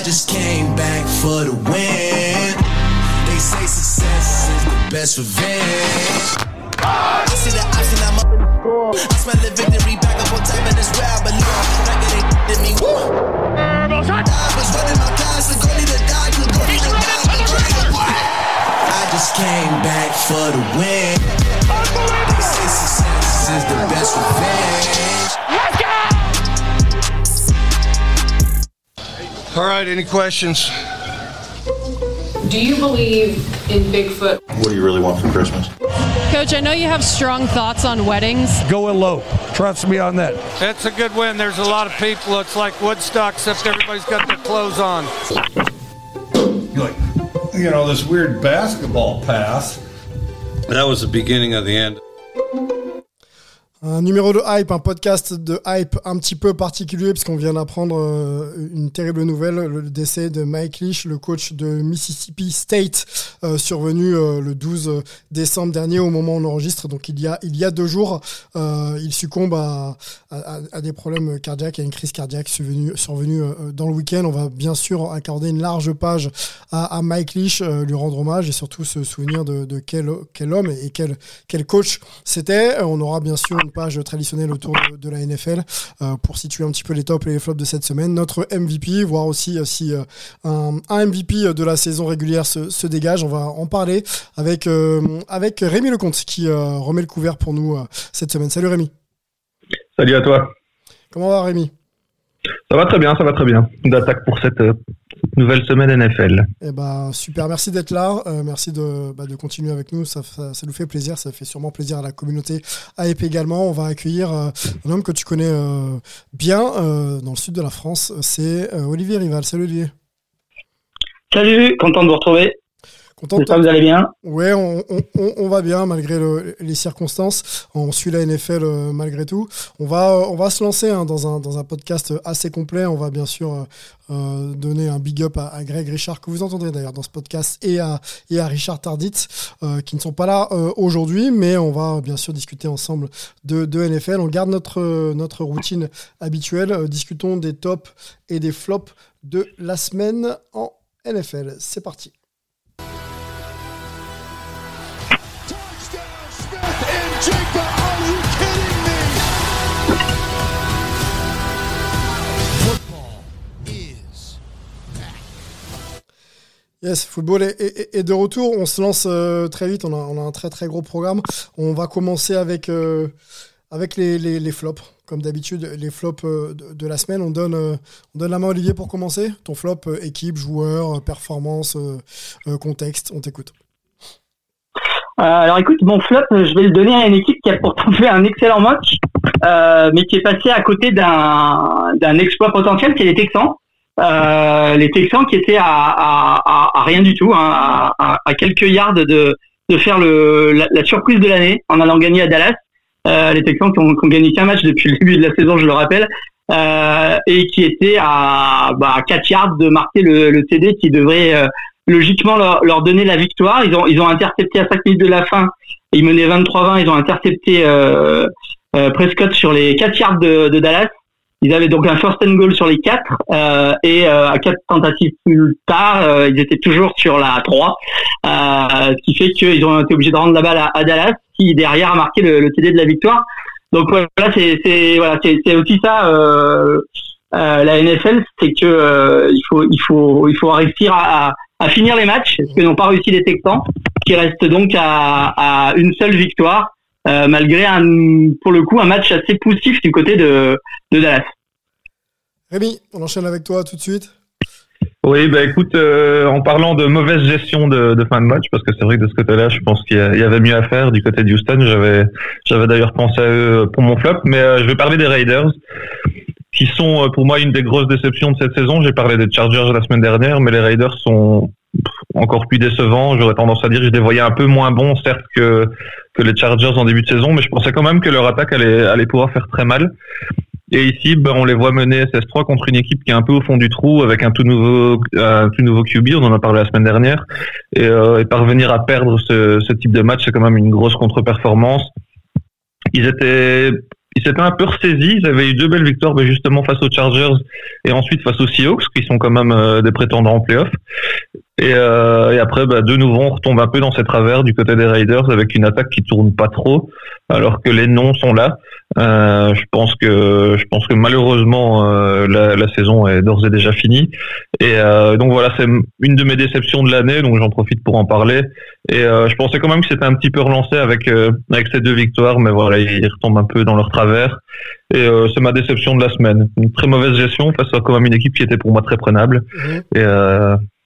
I just came back for the win. They say success is the best revenge. I see the option, I'm up in the score. I smell the victory back up on top, and it's where I belong. Back it ain't did me. Woo. I was running my class, the goalie to die, the goalie to die, the goalie I just came back for the win. They say success is the best revenge. All right, any questions? Do you believe in Bigfoot? What do you really want for Christmas? Coach, I know you have strong thoughts on weddings. Go elope. Trust me on that. It's a good win. There's a lot of people. It's like Woodstock, except everybody's got their clothes on. Like, you know, this weird basketball pass. That was the beginning of the end. Un numéro de Hype, un podcast de Hype un petit peu particulier parce qu'on vient d'apprendre euh, une terrible nouvelle, le décès de Mike Leach, le coach de Mississippi State, euh, survenu euh, le 12 décembre dernier au moment où on enregistre, donc il y a, il y a deux jours. il succombe à, à, à, des problèmes cardiaques, à une crise cardiaque survenue, survenue dans le week-end. On va bien sûr accorder une large page à, à Mike Leach, lui rendre hommage et surtout se souvenir de, de quel, quel homme et quel, quel coach c'était. On aura bien sûr une page traditionnelle autour de, de la NFL euh, pour situer un petit peu les tops et les flops de cette semaine. Notre MVP, voir aussi euh, si euh, un, un, MVP de la saison régulière se, se, dégage. On va en parler avec, avec Rémi Lecomte qui remet le couvert pour nous cette semaine. Salut Rémi. Salut à toi. Comment va Rémi? Ça va très bien, ça va très bien. D'attaque pour cette nouvelle semaine NFL. Eh ben, super, merci d'être là. Euh, merci de, bah, de, continuer avec nous. Ça, ça, ça, nous fait plaisir. Ça fait sûrement plaisir à la communauté AEP également. On va accueillir euh, un homme que tu connais euh, bien euh, dans le sud de la France. C'est euh, Olivier Rival. Salut Olivier. Salut, content de vous retrouver. Content J'espère que vous allez bien. Ouais, on, on, on, va bien malgré le, les circonstances. On suit la NFL euh, malgré tout. On va, on va se lancer hein, dans, un, dans un podcast assez complet. On va bien sûr euh, donner un big up à, à, Greg Richard, que vous entendrez d'ailleurs dans ce podcast, et à, et à Richard Tardit, euh, qui ne sont pas là euh, aujourd'hui, mais on va bien sûr discuter ensemble de, de NFL. On garde notre, notre routine habituelle. Euh, discutons des tops et des flops de la semaine en NFL. C'est parti. Yes, football est, de retour. On se lance euh, très vite. On a, un très très gros programme. On va commencer avec, euh, avec les, les, flops. Comme d'habitude, les flops euh, de, de, la semaine. On donne, on donne la main à Olivier pour commencer. Ton flop, équipe, joueur, performance, contexte. On t'écoute. Alors écoute, mon flop, je vais le donner à une équipe qui a pourtant fait un excellent match, mais qui est passée à côté d'un exploit potentiel, qui est les Texans. Euh, les Texans qui étaient à, à, à, rien du tout, hein, à, quelques yards de, de faire le, la, la surprise de l'année en allant gagner à Dallas. Euh, les Texans qui ont, qui ont, gagné qu'un match depuis le début de la saison, je le rappelle, euh, et qui étaient à, bah, 4 yards de marquer le, le TD qui devrait euh, logiquement leur, donner la victoire. Ils ont, ils ont intercepté à 5 minutes de la fin, ils menaient 23-20, ils ont intercepté euh, Prescott sur les 4 yards de, Dallas. Ils avaient donc un first and goal sur les quatre euh, et euh, à quatre tentatives plus tard, euh, ils étaient toujours sur la 3, euh, ce qui fait qu'ils ont été obligés de rendre la balle à, Dallas, qui derrière a marqué le, TD de la victoire. Donc voilà, c'est voilà, aussi ça euh, la NFL, c'est que il faut il faut il faut réussir à finir les matchs, ce que n'ont pas réussi les Texans, qui restent donc à, à une seule victoire. Euh, malgré un, pour le coup un match assez poussif du côté de, de Dallas. Rémi, on enchaîne avec toi tout de suite. Oui, bah écoute, euh, en parlant de mauvaise gestion de, de, fin de match, parce que c'est vrai que de ce côté-là, je pense qu'il y, y, avait mieux à faire du côté de Houston. J'avais, j'avais d'ailleurs pensé à eux pour mon flop, mais euh, je vais parler des Raiders, qui sont pour moi une des grosses déceptions de cette saison. J'ai parlé des Chargers la semaine dernière, mais les Raiders sont encore plus décevants. J'aurais tendance à dire, je les voyais un peu moins bons, certes que que les Chargers en début de saison, mais je pensais quand même que leur attaque allait, allait pouvoir faire très mal. Et ici, ben, on les voit mener SS3 contre une équipe qui est un peu au fond du trou, avec un tout nouveau, tout nouveau QB, on en a parlé la semaine dernière. Et, euh, parvenir à perdre ce type de match, c'est quand même une grosse contre-performance. Ils étaient ils s'étaient un peu ressaisis. Ils avaient eu deux belles victoires, mais justement face aux Chargers et ensuite face aux Seahawks, qui sont quand même euh, des prétendants en playoff. Et, euh, et après, bah, de nouveau, on retombe un peu dans ces travers du côté des Raiders avec une attaque qui tourne pas trop, alors que les noms sont là. Euh, je pense que je pense que malheureusement euh, la, la, saison est d'ores et déjà finie. Et euh, donc voilà, c'est une de mes déceptions de l'année, donc j'en profite pour en parler. Et euh, je pensais quand même que c'était un petit peu relancé avec avec ces deux victoires, mais voilà, ils retombent un peu dans leur travers. Et c'est ma déception de la semaine. Une très mauvaise gestion face à quand même une équipe qui était pour moi très prenable. Mhm. Et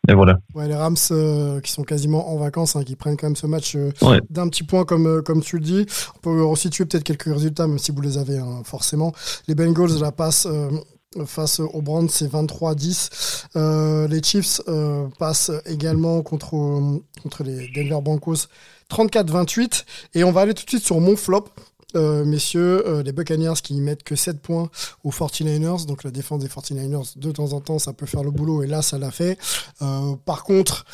et voilà. Ouais, les Rams euh, qui sont quasiment en vacances, hein, qui prennent quand même ce match euh, d'un petit point comme, euh, comme tu le dis. On peut resituer peut-être quelques résultats, même si vous les avez hein, forcément. Les Bengals la passent face aux Browns, c'est 23-10. les Chiefs passent également contre, contre les Denver Broncos 34-28. Et on va aller tout de suite sur mon flop. Euh, messieurs, euh, les Buccaneers qui mettent que 7 points aux 49ers. Donc la défense des 49ers, de temps en temps, ça peut faire le boulot. Et là, ça l'a fait. Euh, par contre,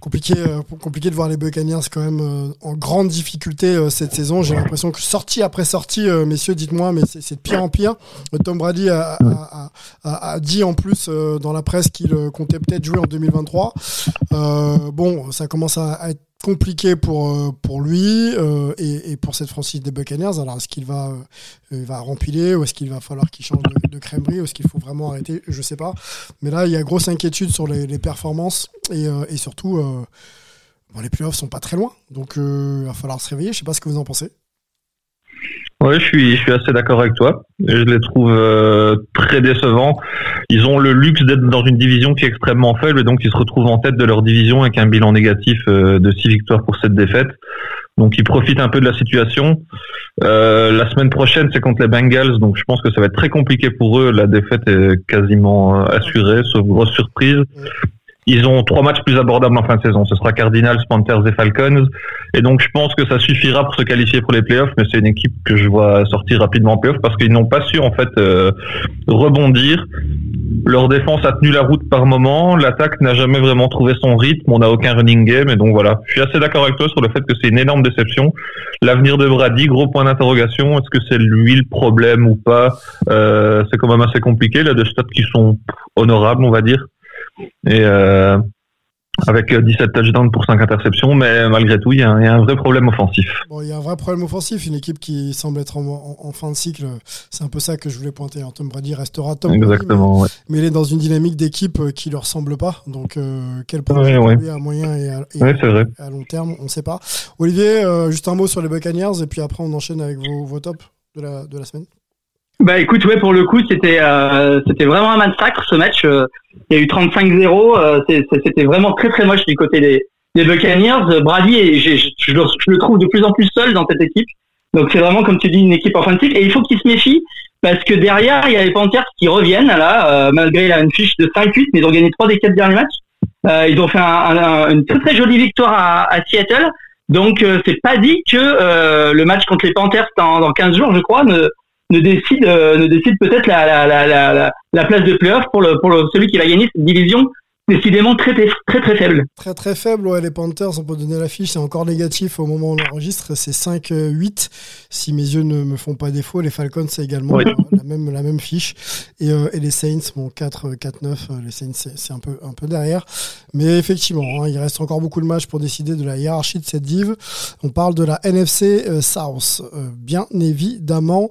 compliqué, compliqué de voir les Buccaneers quand même en grande difficulté cette saison. J'ai l'impression que sortie après sortie, messieurs, dites-moi, mais c'est de pire en pire. Tom Brady a, a, a, a dit en plus dans la presse qu'il comptait peut-être jouer en 2023. bon, ça commence à être compliqué pour, euh, pour lui euh, et, pour cette franchise des Buccaneers. Alors, est-ce qu'il va, euh, va rempiler ou est-ce qu'il va falloir qu'il change de, de crèmerie ou est-ce qu'il faut vraiment arrêter Je sais pas. Mais là, il y a grosse inquiétude sur les, les performances et, et surtout, bon, les playoffs sont pas très loin. Donc, il va falloir se réveiller. Je sais pas ce que vous en pensez. Oui, je suis, je suis assez d'accord avec toi. Je les trouve euh, très décevants. Ils ont le luxe d'être dans une division qui est extrêmement faible et donc ils se retrouvent en tête de leur division avec un bilan négatif euh, de six victoires pour cette défaite. Donc ils profitent un peu de la situation. Euh, la semaine prochaine, c'est contre les Bengals, donc je pense que ça va être très compliqué pour eux. La défaite est quasiment assurée, sauf grosse surprise. Ils ont trois matchs plus abordables en fin de saison. Ce sera Cardinals, Panthers et Falcons. Et donc, je pense que ça suffira pour se qualifier pour les playoffs, mais c'est une équipe que je vois sortir rapidement en playoffs parce qu'ils n'ont pas su, en fait, euh, rebondir. Leur défense a tenu la route par moment. L'attaque n'a jamais vraiment trouvé son rythme. On n'a aucun running game. Et donc, voilà. Je suis assez d'accord avec toi sur le fait que c'est une énorme déception. L'avenir de Brady, gros point d'interrogation. Est-ce que c'est lui le problème ou pas? Euh, c'est quand même assez compliqué. Il a des stats qui sont honorables, on va dire. Et euh, avec 17 touchdowns pour 5 interceptions, mais malgré tout, il y, a un, vrai problème offensif. Bon, il y a un vrai problème offensif, une équipe qui semble être en, fin de cycle. C'est un peu ça que je voulais pointer. Tom Brady restera top. Exactement, mais, il est dans une dynamique d'équipe euh, qui ne leur semble pas. Donc, euh, quel projet à moyen et, à, long terme, on ne sait pas. Olivier, juste un mot sur les Buccaneers, et puis après, on enchaîne avec vos, vos tops de la, de la semaine. Bah écoute, ouais, pour le coup, c'était euh, c'était vraiment un massacre ce match. Euh, il y a eu 35-0. Euh, c'était vraiment très très moche du côté des, des Buccaneers. Brady, je, je, le trouve de plus en plus seul dans cette équipe. Donc c'est vraiment, comme tu dis, une équipe offensive. Et il faut qu'il se méfie parce que derrière, il y a les Panthers qui reviennent là, malgré une fiche de 5-8, mais ils ont gagné trois des quatre derniers matchs. ils ont fait un, une très très jolie victoire à, à Seattle. Donc c'est pas dit que le match contre les Panthers dans, dans 15 jours, je crois, ne ne décide, euh, ne décide peut-être la, la, la, la, la place de playoff pour, le, pour le, celui qui va gagner cette division décidément très très très faible. Très très faible, ouais, les Panthers, on peut donner la fiche, c'est encore négatif au moment où on l'enregistre, c'est 5-8, si mes yeux ne me font pas défaut. Les Falcons, c'est également la, même, la même fiche. Et, euh, et les Saints, bon, 4-4-9, euh, les Saints, c'est un peu, un peu derrière. Mais effectivement, hein, il reste encore beaucoup de matchs pour décider de la hiérarchie de cette div. On parle de la NFC euh, South, bien évidemment.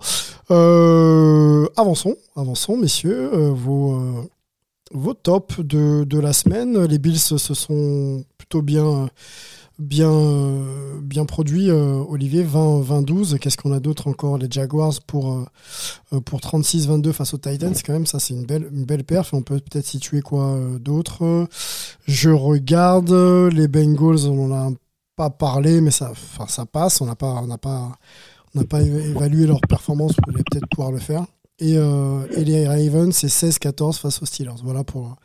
avançons, avançons, messieurs, vos vos tops de, de, la semaine. Les Bills se sont plutôt bien, bien, bien produits, euh, Olivier. 20-12. Qu'est-ce qu'on a d'autre encore? Les Jaguars pour, euh, pour 36-22 face aux Titans. Quand même, ça, c'est une belle, une belle perf. On peut peut-être situer quoi euh, d'autre? Je regarde les Bengals. On n'en a pas parlé, mais ça, ça passe. On n'a pas, pas, pas évalué leur performance. Vous allez peut-être pouvoir le faire. Et, euh, et les Ravens, c'est 16-14 face aux Steelers. Voilà pour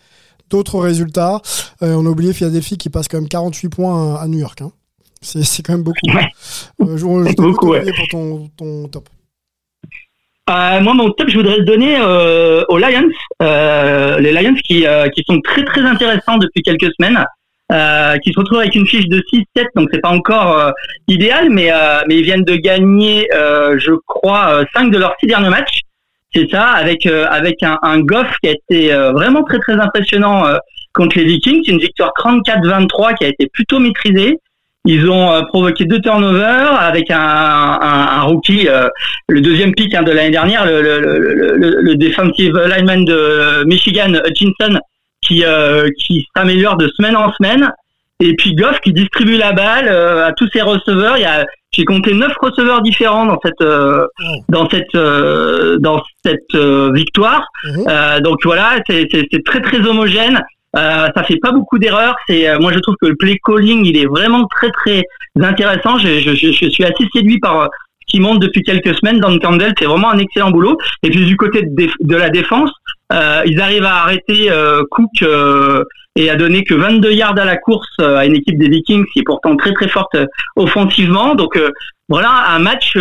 d'autres résultats. Euh, on a oublié Philadelphie qui passe quand même 48 points à, New York. Hein. C'est quand même beaucoup. Euh, je, je beaucoup ouais. pour ton, ton top. Euh, moi, mon top, je voudrais le donner euh, aux Lions. Euh, les Lions qui, qui sont très très intéressants depuis quelques semaines. euh, qui se retrouvent avec une fiche de 6-7, donc c'est pas encore euh, idéal, mais euh, mais ils viennent de gagner, je crois, 5 de leurs 6 derniers matchs. C'est ça, avec avec un, un Goff qui a été vraiment très très impressionnant contre les Vikings, une victoire 34-23 qui a été plutôt maîtrisée. Ils ont provoqué deux turnovers avec un, un, un rookie, le deuxième pick hein, de l'année dernière, le, le, le, le, defensive lineman de Michigan, Hutchinson, qui, euh, qui s'améliore de semaine en semaine. Et puis Goff qui distribue la balle euh, à tous ses receveurs. Il y a, j'ai compté neuf receveurs différents dans cette euh, dans cette dans cette victoire. Mhm. donc voilà, c'est, très très homogène. Euh, ça fait pas beaucoup d'erreurs. C'est moi je trouve que le play calling il est vraiment très très intéressant. Je, je, je suis assez séduit par ce qui monte depuis quelques semaines. dans le Campbell, c'est vraiment un excellent boulot. Et puis du côté de, de la défense, euh, ils arrivent à arrêter euh, Cook euh, et à donner que 22 yards à la course à une équipe des Vikings qui est pourtant très très forte offensivement. Donc voilà un match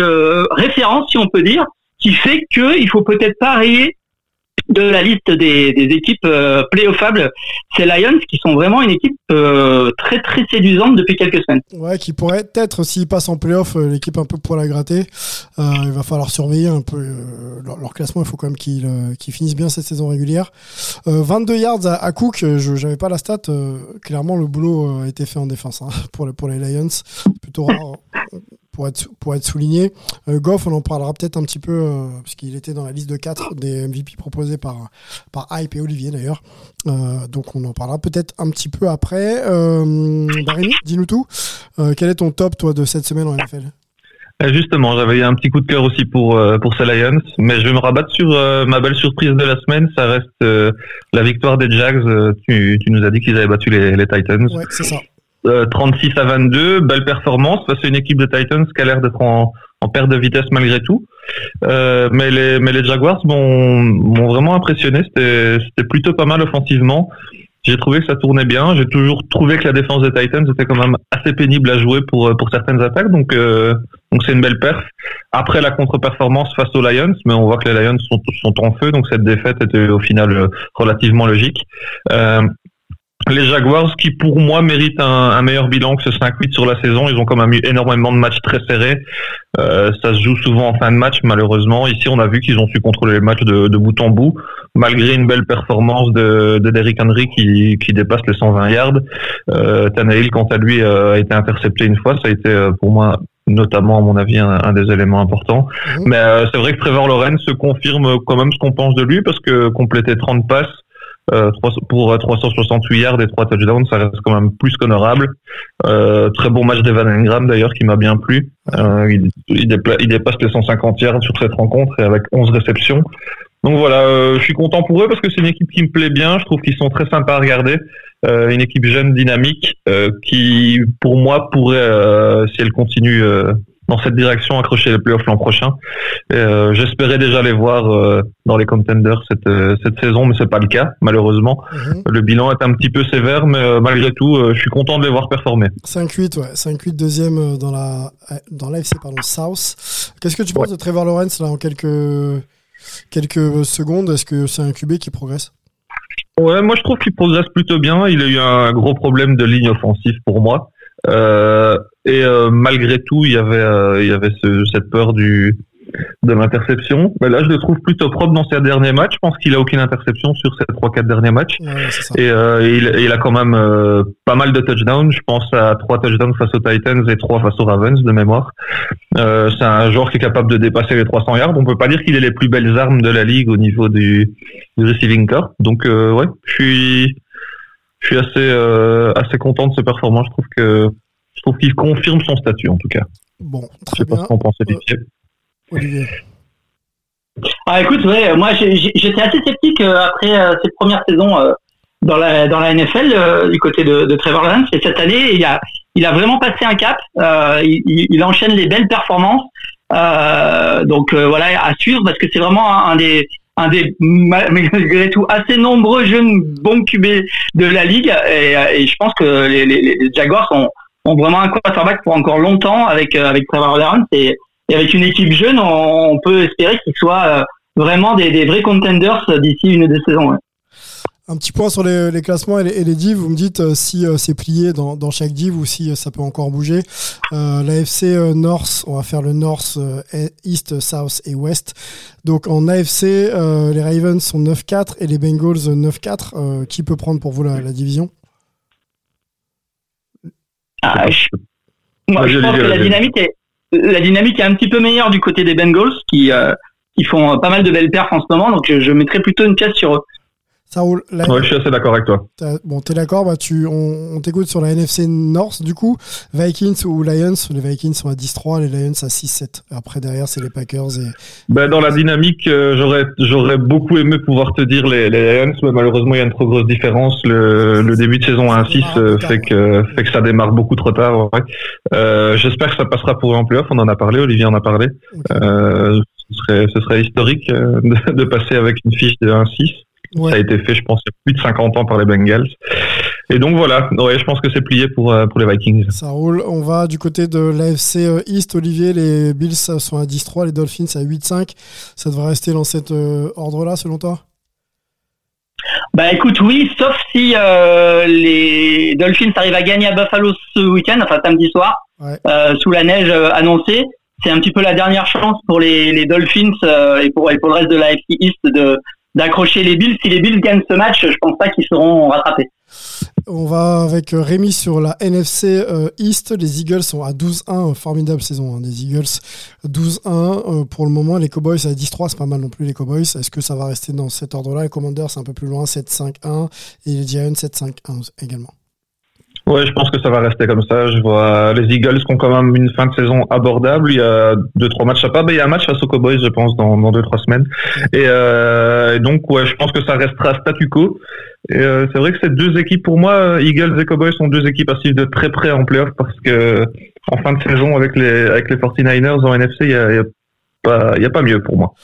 référence si on peut dire qui fait qu'il faut peut-être parier de la liste des, équipes euh, playoffables, c'est Lions qui sont vraiment une équipe euh, très très séduisante depuis quelques semaines. Ouais, qui pourrait être s'ils passent en playoff euh, l'équipe un peu pour la gratter. il va falloir surveiller un peu leur, classement. Il faut quand même qu'ils finissent bien cette saison régulière. 22 yards à, Cook. Je n'avais pas la stat. clairement, le boulot a été fait en défense hein, pour, pour les Lions. Plutôt rare pour être, pour être souligné. Euh, Goff, on en parlera peut-être un petit peu, euh, puisqu'il était dans la liste de 4 des MVP proposés par, par Hype et Olivier d'ailleurs. Euh, donc on en parlera peut-être un petit peu après. Euh, dis-nous tout. quel est ton top, toi, de cette semaine en NFL Justement, j'avais un petit coup de cœur aussi pour pour ces Lions, mais je vais me rabattre sur ma belle surprise de la semaine. Ça reste la victoire des Jags. Tu, tu, nous as dit qu'ils avaient battu les, les Titans. Ouais, c'est ça. 36 euh, à 22, belle performance. C'est une équipe de Titans qui a l'air d'être en, perte de vitesse malgré tout. Euh, mais, les, Jaguars m'ont vraiment impressionné. C'était plutôt pas mal offensivement. J'ai trouvé que ça tournait bien. J'ai toujours trouvé que la défense des Titans était quand même assez pénible à jouer pour pour certaines attaques. Donc euh, c'est une belle perf. Après la contre-performance face aux Lions, mais on voit que les Lions sont en feu. Donc cette défaite était au final relativement logique. Les Jaguars qui pour moi méritent un, meilleur bilan que ce 5-8 sur la saison. Ils ont quand même eu énormément de matchs très serrés. Euh, ça se joue souvent en fin de match malheureusement. Ici on a vu qu'ils ont su contrôler les matchs de, bout en bout malgré une belle performance de, de Derrick Henry qui, qui dépasse les 120 yards. Euh, Tannehill quant à lui euh, a été intercepté une fois. Ça a été euh, pour moi notamment à mon avis un, des éléments importants. Mmh. Mais c'est vrai que Trevor Lawrence se confirme quand même ce qu'on pense de lui parce que compléter 30 passes euh, pour 368 yards et 3 touchdowns, ça reste quand même plus qu'honorable. Euh, très bon match d'Evan Engram d'ailleurs qui m'a bien plu. Euh, il, il, dépasse les 150 yards sur cette rencontre et avec 11 réceptions. Donc voilà, euh, je suis content pour eux parce que c'est une équipe qui me plaît bien. Je trouve qu'ils sont très sympas à regarder. Euh, une équipe jeune, dynamique, qui pour moi pourrait, si elle continue dans cette direction, accrocher les playoffs l'an prochain. Euh, J'espérais déjà les voir euh, dans les contenders cette, euh, cette saison, mais c'est pas le cas, malheureusement. Mhm. Le bilan est un petit peu sévère, mais malgré tout, je suis content de les voir performer. 5-8, ouais. 5-8, deuxième dans la dans l'AFC, pardon, South. Qu'est-ce que tu penses de Trevor Lawrence là en quelques quelques secondes? Est-ce que c'est un QB qui progresse? Ouais, moi je trouve qu'il progresse plutôt bien. Il a eu un gros problème de ligne offensive pour moi. Euh, et euh, malgré tout, il y avait, euh, il y avait ce, cette peur du de l'interception. Mais là, je le trouve plutôt propre dans ses derniers matchs. Je pense qu'il a aucune interception sur ses trois quatre derniers matchs. et, euh, il, il, a quand même euh, pas mal de touchdowns. Je pense à trois touchdowns face aux Titans et trois face aux Ravens de mémoire. Euh, c'est un joueur qui est capable de dépasser les 300 yards. On peut pas dire qu'il ait les plus belles armes de la ligue au niveau du, du receiving corps. Donc ouais, je suis je suis assez assez content de ce performance. Je trouve que je trouve qu'il confirme son statut en tout cas. Bon, très bien. Pas ce qu'on pensait euh, Olivier. Ah écoute, ouais, moi j'étais assez sceptique euh, après euh, cette première saison dans la dans la NFL du côté de, de, Trevor Lawrence et cette année il a il a vraiment passé un cap. Il, il, enchaîne les belles performances. donc voilà à suivre parce que c'est vraiment un, des un des malgré tout assez nombreux jeunes bons QB de la ligue et, et je pense que les, Jaguars sont ont vraiment un quarterback pour encore longtemps avec euh, avec Trevor Lawrence et, avec une équipe jeune, on, peut espérer qu'ils soient euh, vraiment des, des, vrais contenders d'ici une des saisons. Un petit point sur les, les classements et les, et les divs. Vous me dites euh, si euh, c'est plié dans, dans, chaque div ou si euh, ça peut encore bouger. L'AFC North, on va faire le North, East, South et West. Donc en AFC, les Ravens sont 9-4 et les Bengals 9-4. qui peut prendre pour vous la, la division? Ah, je... Moi, je pense que la dynamique, est, la dynamique est un petit peu meilleure du côté des Bengals qui, qui font pas mal de belles perfs en ce moment. Donc je, je mettrais plutôt une pièce sur eux. Ouais, je suis assez d'accord avec toi. Bon, t'es d'accord, bah, tu, on, t'écoute sur la NFC North, du coup. Vikings ou Lions Les Vikings sont à 10-3, les Lions à 6-7. Après, derrière, c'est les Packers. Et... Ben, dans la dynamique, euh, j'aurais, j'aurais beaucoup aimé pouvoir te dire les, les Lions, mais malheureusement, il y a une trop grosse différence. Le, le début de saison à 1-6 euh, fait, que, fait que ça démarre beaucoup trop tard. Ouais. Euh, j'espère que ça passera pour en playoff. On en a parlé, Olivier en a parlé. Ce, serait, ce serait historique de, de passer avec une fiche de 1-6. Ça a été fait, je pense, il y a plus de 50 ans par les Bengals. Et donc voilà, ouais, je pense que c'est plié pour, euh, pour les Vikings. Ça roule. On va du côté de l'AFC euh, East, Olivier. Les Bills sont à 10-3, les Dolphins à 8-5. Ça devrait rester dans cet euh, ordre-là, selon toi? Bah écoute, oui, sauf si les Dolphins arrivent à gagner à Buffalo ce week-end, enfin samedi soir, sous la neige annoncée. C'est un petit peu la dernière chance pour les, les Dolphins et, pour, et pour le reste de l'AFC East de, d'accrocher les Bills. Si les Bills gagnent ce match, je pense pas qu'ils seront rattrapés. On va avec euh, Rémi sur la NFC euh, East. Les Eagles sont à 12-1. Formidable saison hein, des Eagles. 12-1 euh, pour le moment. Les Cowboys à 10-3. C'est pas mal non plus les Cowboys. Est-ce que ça va rester dans cet ordre-là? Les Commanders, c'est un peu plus loin. 7-5-1. Et les Giants, 7-5-1 également. Ouais, je pense que ça va rester comme ça. Je vois les Eagles qui ont quand même une fin de saison abordable. Il y a deux trois matchs à pas. il y a un match face aux Cowboys, je pense, dans, dans deux trois semaines. Et, euh, donc ouais, je pense que ça restera statu quo. Euh, c'est vrai que ces deux équipes, pour moi, Eagles et Cowboys sont deux équipes à suivre de très près en playoff parce que en fin de saison avec les avec les 49ers en NFC, il y a, y a pas il y a pas mieux pour moi.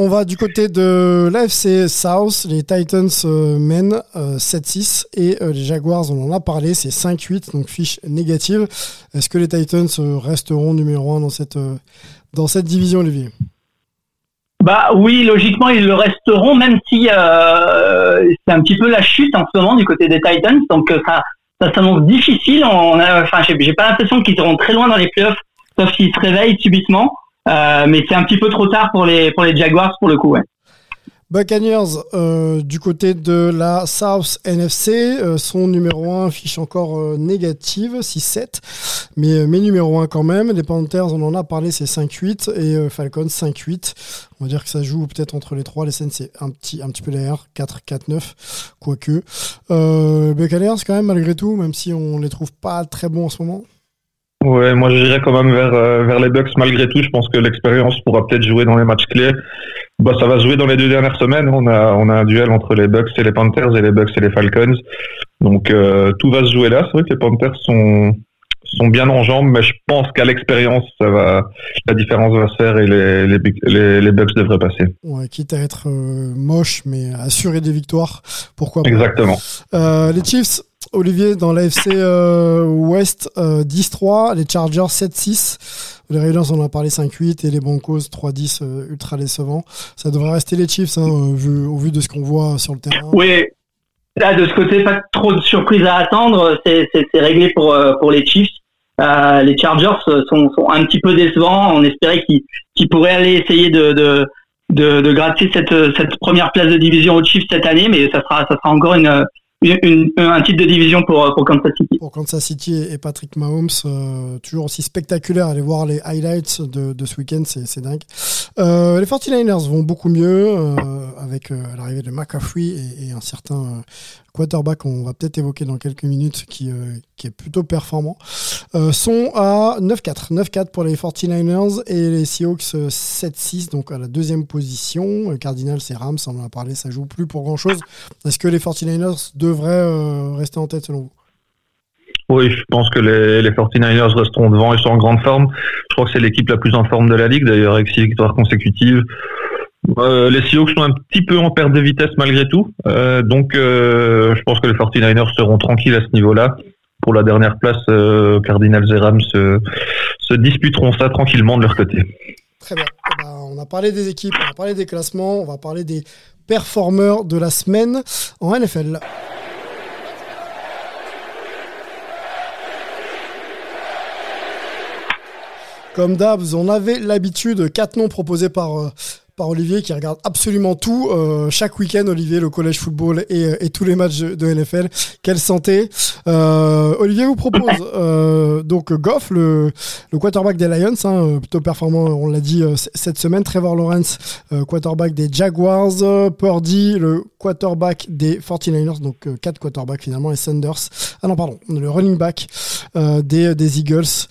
On va du côté de l'AFC South. Les Titans euh, mènent 7-6 euh, et euh, les Jaguars, on en a parlé, c'est 5-8, donc fiche négative. Est-ce que les Titans resteront numéro 1 dans cette, dans cette division, Olivier? Bah oui, logiquement ils le resteront, même si c'est un petit peu la chute en ce moment du côté des Titans, donc ça, ça s'annonce difficile. Enfin, j'ai pas l'impression qu'ils seront très loin dans les playoffs, sauf s'ils se réveillent subitement. Euh, mais c'est un petit peu trop tard pour les, pour les Jaguars pour le coup. Ouais. Buccaneers, euh, du côté de la South NFC, euh, son numéro 1 fiche encore négative, 6-7, mais, mais numéro 1 quand même. Les Panthers, on en a parlé, c'est 5-8, et Falcons 5-8. On va dire que ça joue peut-être entre les trois. Les scènes, c'est un petit, un petit peu derrière, 4-4-9, quoique. Buccaneers, quand même, malgré tout, même si on les trouve pas très bons en ce moment. Ouais, moi j'irais quand même vers euh, vers les Bucks malgré tout. Je pense que l'expérience pourra peut-être jouer dans les matchs clés. Bah, ça va se jouer dans les deux dernières semaines. On a on a un duel entre les Bucks et les Panthers et les Bucks et les Falcons. Donc euh, tout va se jouer là. C'est vrai que les Panthers sont sont bien en jambes, mais je pense qu'à l'expérience, ça va, la différence va se faire et les, les, les, Bucks devraient passer. Ouais, quitte à être euh, moche, mais assurer des victoires, pourquoi pas. Exactement. les Chiefs, Olivier, dans l'AFC euh, West, 10-3, euh, les Chargers 7-6, les Raiders on en a parlé 5-8 et les Broncos 3-10 euh, ultra décevant. Ça devrait rester les Chiefs hein, au vu de ce qu'on voit sur le terrain. Oui, là de ce côté, pas trop de surprises à attendre, c'est réglé pour, pour les Chiefs. les Chargers sont, sont, un petit peu décevants, on espérait qu'ils pourraient aller essayer de, de de, de gratter cette, cette première place de division aux Chiefs cette année, mais ça sera, ça sera encore une, un titre de division pour, pour Kansas City. Pour Kansas City et Patrick Mahomes, euh, toujours aussi spectaculaire. Allez voir les highlights de, ce week-end, c'est dingue. Euh, les 49ers vont beaucoup mieux euh, avec euh, l'arrivée de McCaffrey et, un certain euh, quarterback qu'on va peut-être évoquer dans quelques minutes qui, qui est plutôt performant, sont à 9-4. 9-4 pour les 49ers et les Seahawks 7-6, donc à la deuxième position. Cardinals et Rams, on en a parlé, ça joue plus pour grand-chose. Est-ce que les 49ers devraient rester en tête selon vous? Oui, je pense que les, les 49ers resteront devant, ils sont en grande forme. Je crois que c'est l'équipe la plus en forme de la ligue, d'ailleurs, avec six victoires consécutives. Euh, les Seahawks sont un petit peu en perte de vitesse malgré tout. Euh, donc, euh, je pense que les 49ers seront tranquilles à ce niveau-là. Pour la dernière place, euh, Cardinals et Rams se, disputeront ça tranquillement de leur côté. Très bien. Eh ben, on a parlé des équipes, on a parlé des classements, on va parler des performeur de la semaine en NFL. Comme d'hab, on avait l'habitude, quatre noms proposés par, par Olivier qui regarde absolument tout. Euh, chaque week-end, Olivier, le collège football et, euh, et tous les matchs de, NFL. Quelle santé. Euh, Olivier vous propose euh, donc Goff, le, le quarterback des Lions, hein, plutôt performant, on l'a dit euh, cette semaine. Trevor Lawrence, euh, quarterback des Jaguars. Purdy, le quarterback des 49ers, donc euh, quatre quarterbacks finalement, et Sanders. Ah non, pardon, le running back euh, des, des Eagles.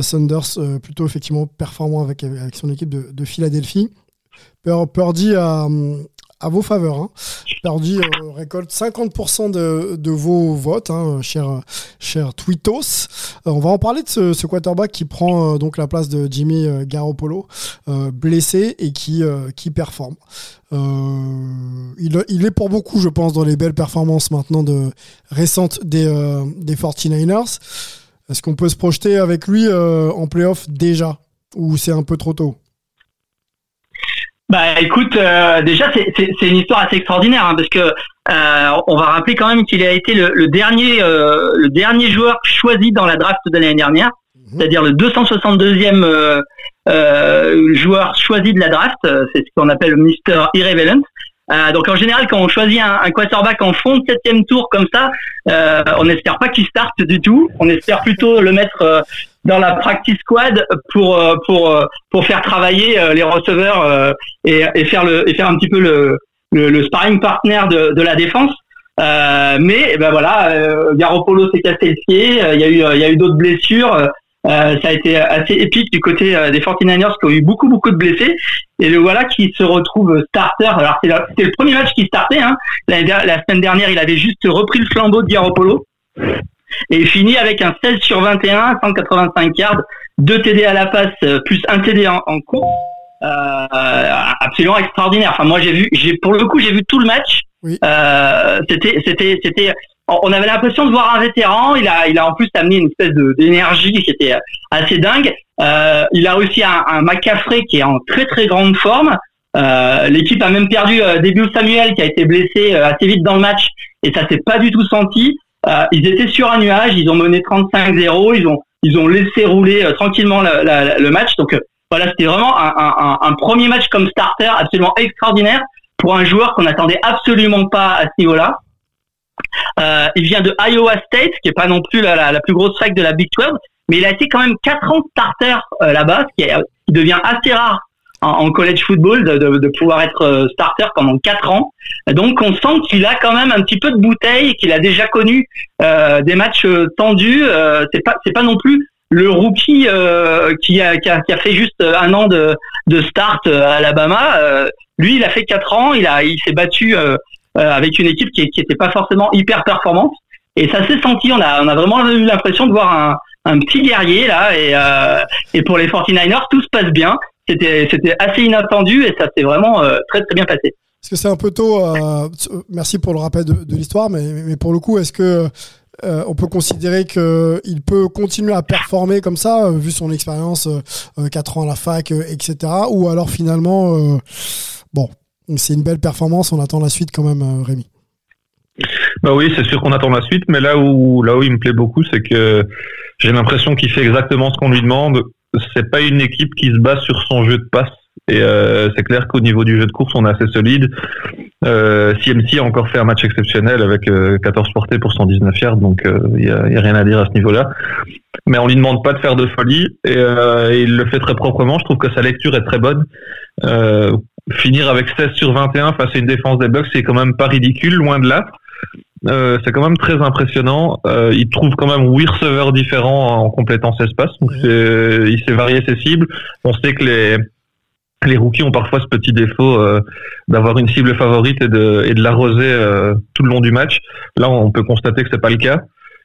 Sanders, plutôt effectivement performant avec, avec son équipe de, de Philadelphie. Purdy à, vos faveurs. Hein. Purdy euh, récolte 50% de, vos votes, hein, cher, Twitos. Euh, on va en parler de ce, quarterback qui prend euh, donc la place de Jimmy Garoppolo, blessé et qui, performe. il, il, est pour beaucoup, je pense, dans les belles performances maintenant de, récentes des, des 49ers. Est-ce qu'on peut se projeter avec lui en playoff déjà? Ou c'est un peu trop tôt? Bah écoute, euh, déjà c'est une histoire assez extraordinaire hein, parce que euh, on va rappeler quand même qu'il a été le, le dernier euh, le dernier joueur choisi dans la draft de l'année dernière, mmh. c'est-à-dire le 262e euh, euh, joueur choisi de la draft, c'est ce qu'on appelle le Mister Irrelevant. donc en général, quand on choisit un, un, quarterback en fond de septième tour comme ça, on n'espère pas qu'il starte du tout. On espère plutôt le mettre dans la practice squad pour euh, pour euh, pour faire travailler euh, les receveurs et, et faire le et faire un petit peu le le, le sparring partner de, de la défense. Euh, mais ben voilà, euh, Garoppolo s'est cassé le pied. Il y a eu il y a eu d'autres blessures. Euh, ça a été assez épique du côté des 49ers qui ont eu beaucoup beaucoup de blessés. Et le voilà qui se retrouve starter. Alors c'était le premier match qui startait. Hein. La, la, semaine dernière, il avait juste repris le flambeau de Garoppolo. Et il finit avec un 16 sur 21, 185 yards, 2 TD à la passe, euh, plus un TD en, en cours. Euh, absolument extraordinaire. Enfin, moi, j'ai vu, j'ai pour le coup, j'ai vu tout le match. Oui. Euh, c'était, c'était, c'était. On avait l'impression de voir un vétéran. Il a, il a en plus amené une espèce de d'énergie qui était assez dingue. Euh, il a aussi un, un McCaffrey qui est en très très grande forme. Euh, L'équipe a même perdu euh, début Samuel qui a été blessé assez vite dans le match et ça s'est pas du tout senti. Euh, ils étaient sur un nuage, ils ont mené 35-0, ils ont ils ont laissé rouler euh, tranquillement la, le match. Donc euh, voilà, c'était vraiment un, premier match comme starter absolument extraordinaire pour un joueur qu'on n'attendait absolument pas à ce niveau-là. Il vient de Iowa State, qui est pas non plus la, plus grosse fac de la Big 12, mais il a été quand même quatre ans starter là-bas, ce qui, qui devient assez rare en, college football de, de, de, pouvoir être euh, starter pendant quatre ans. Donc on sent qu'il a quand même un petit peu de bouteille, qu'il a déjà connu euh, des matchs euh, tendus. Euh, c'est pas c'est pas non plus le rookie euh, qui, a, qui, a, qui, a, fait juste un an de, de start à Alabama. lui, il a fait quatre ans. Il a il s'est battu avec une équipe qui n'était pas forcément hyper performante. Et ça s'est senti. On a on a vraiment eu l'impression de voir un un petit guerrier là et, euh, et pour les 49ers tout se passe bien c'était c'était assez inattendu et ça s'est vraiment euh, très très bien passé. Est-ce que c'est un peu tôt euh, Merci pour le rappel de, de l'histoire, mais, mais pour le coup, est-ce que euh, on peut considérer qu'il peut continuer à performer comme ça, vu son expérience, euh, 4 ans à la fac, etc. Ou alors finalement, bon, c'est une belle performance, on attend la suite quand même, Rémi? Bah oui, c'est sûr qu'on attend la suite, mais là où là où il me plaît beaucoup, c'est que j'ai l'impression qu'il fait exactement ce qu'on lui demande c'est pas une équipe qui se base sur son jeu de passe. Et euh, c'est clair qu'au niveau du jeu de course, on est assez solide. Euh, CMC a encore fait un match exceptionnel avec 14 euh, portées pour 119 yards, donc il euh, y, a, rien à dire à ce niveau-là. Mais on lui demande pas de faire de folie et, euh, il le fait très proprement. Je trouve que sa lecture est très bonne. finir avec 16 sur 21 face à une défense des Bucks, c'est quand même pas ridicule, loin de là. Euh, c'est quand même très impressionnant. Euh, il trouve quand même huit receveurs différents en complétant ses espaces. Donc il sait varier ses cibles. On sait que les les rookies ont parfois ce petit défaut euh, d'avoir une cible favorite et de et de l'arroser euh, tout le long du match. Là, on peut constater que c'est pas le cas.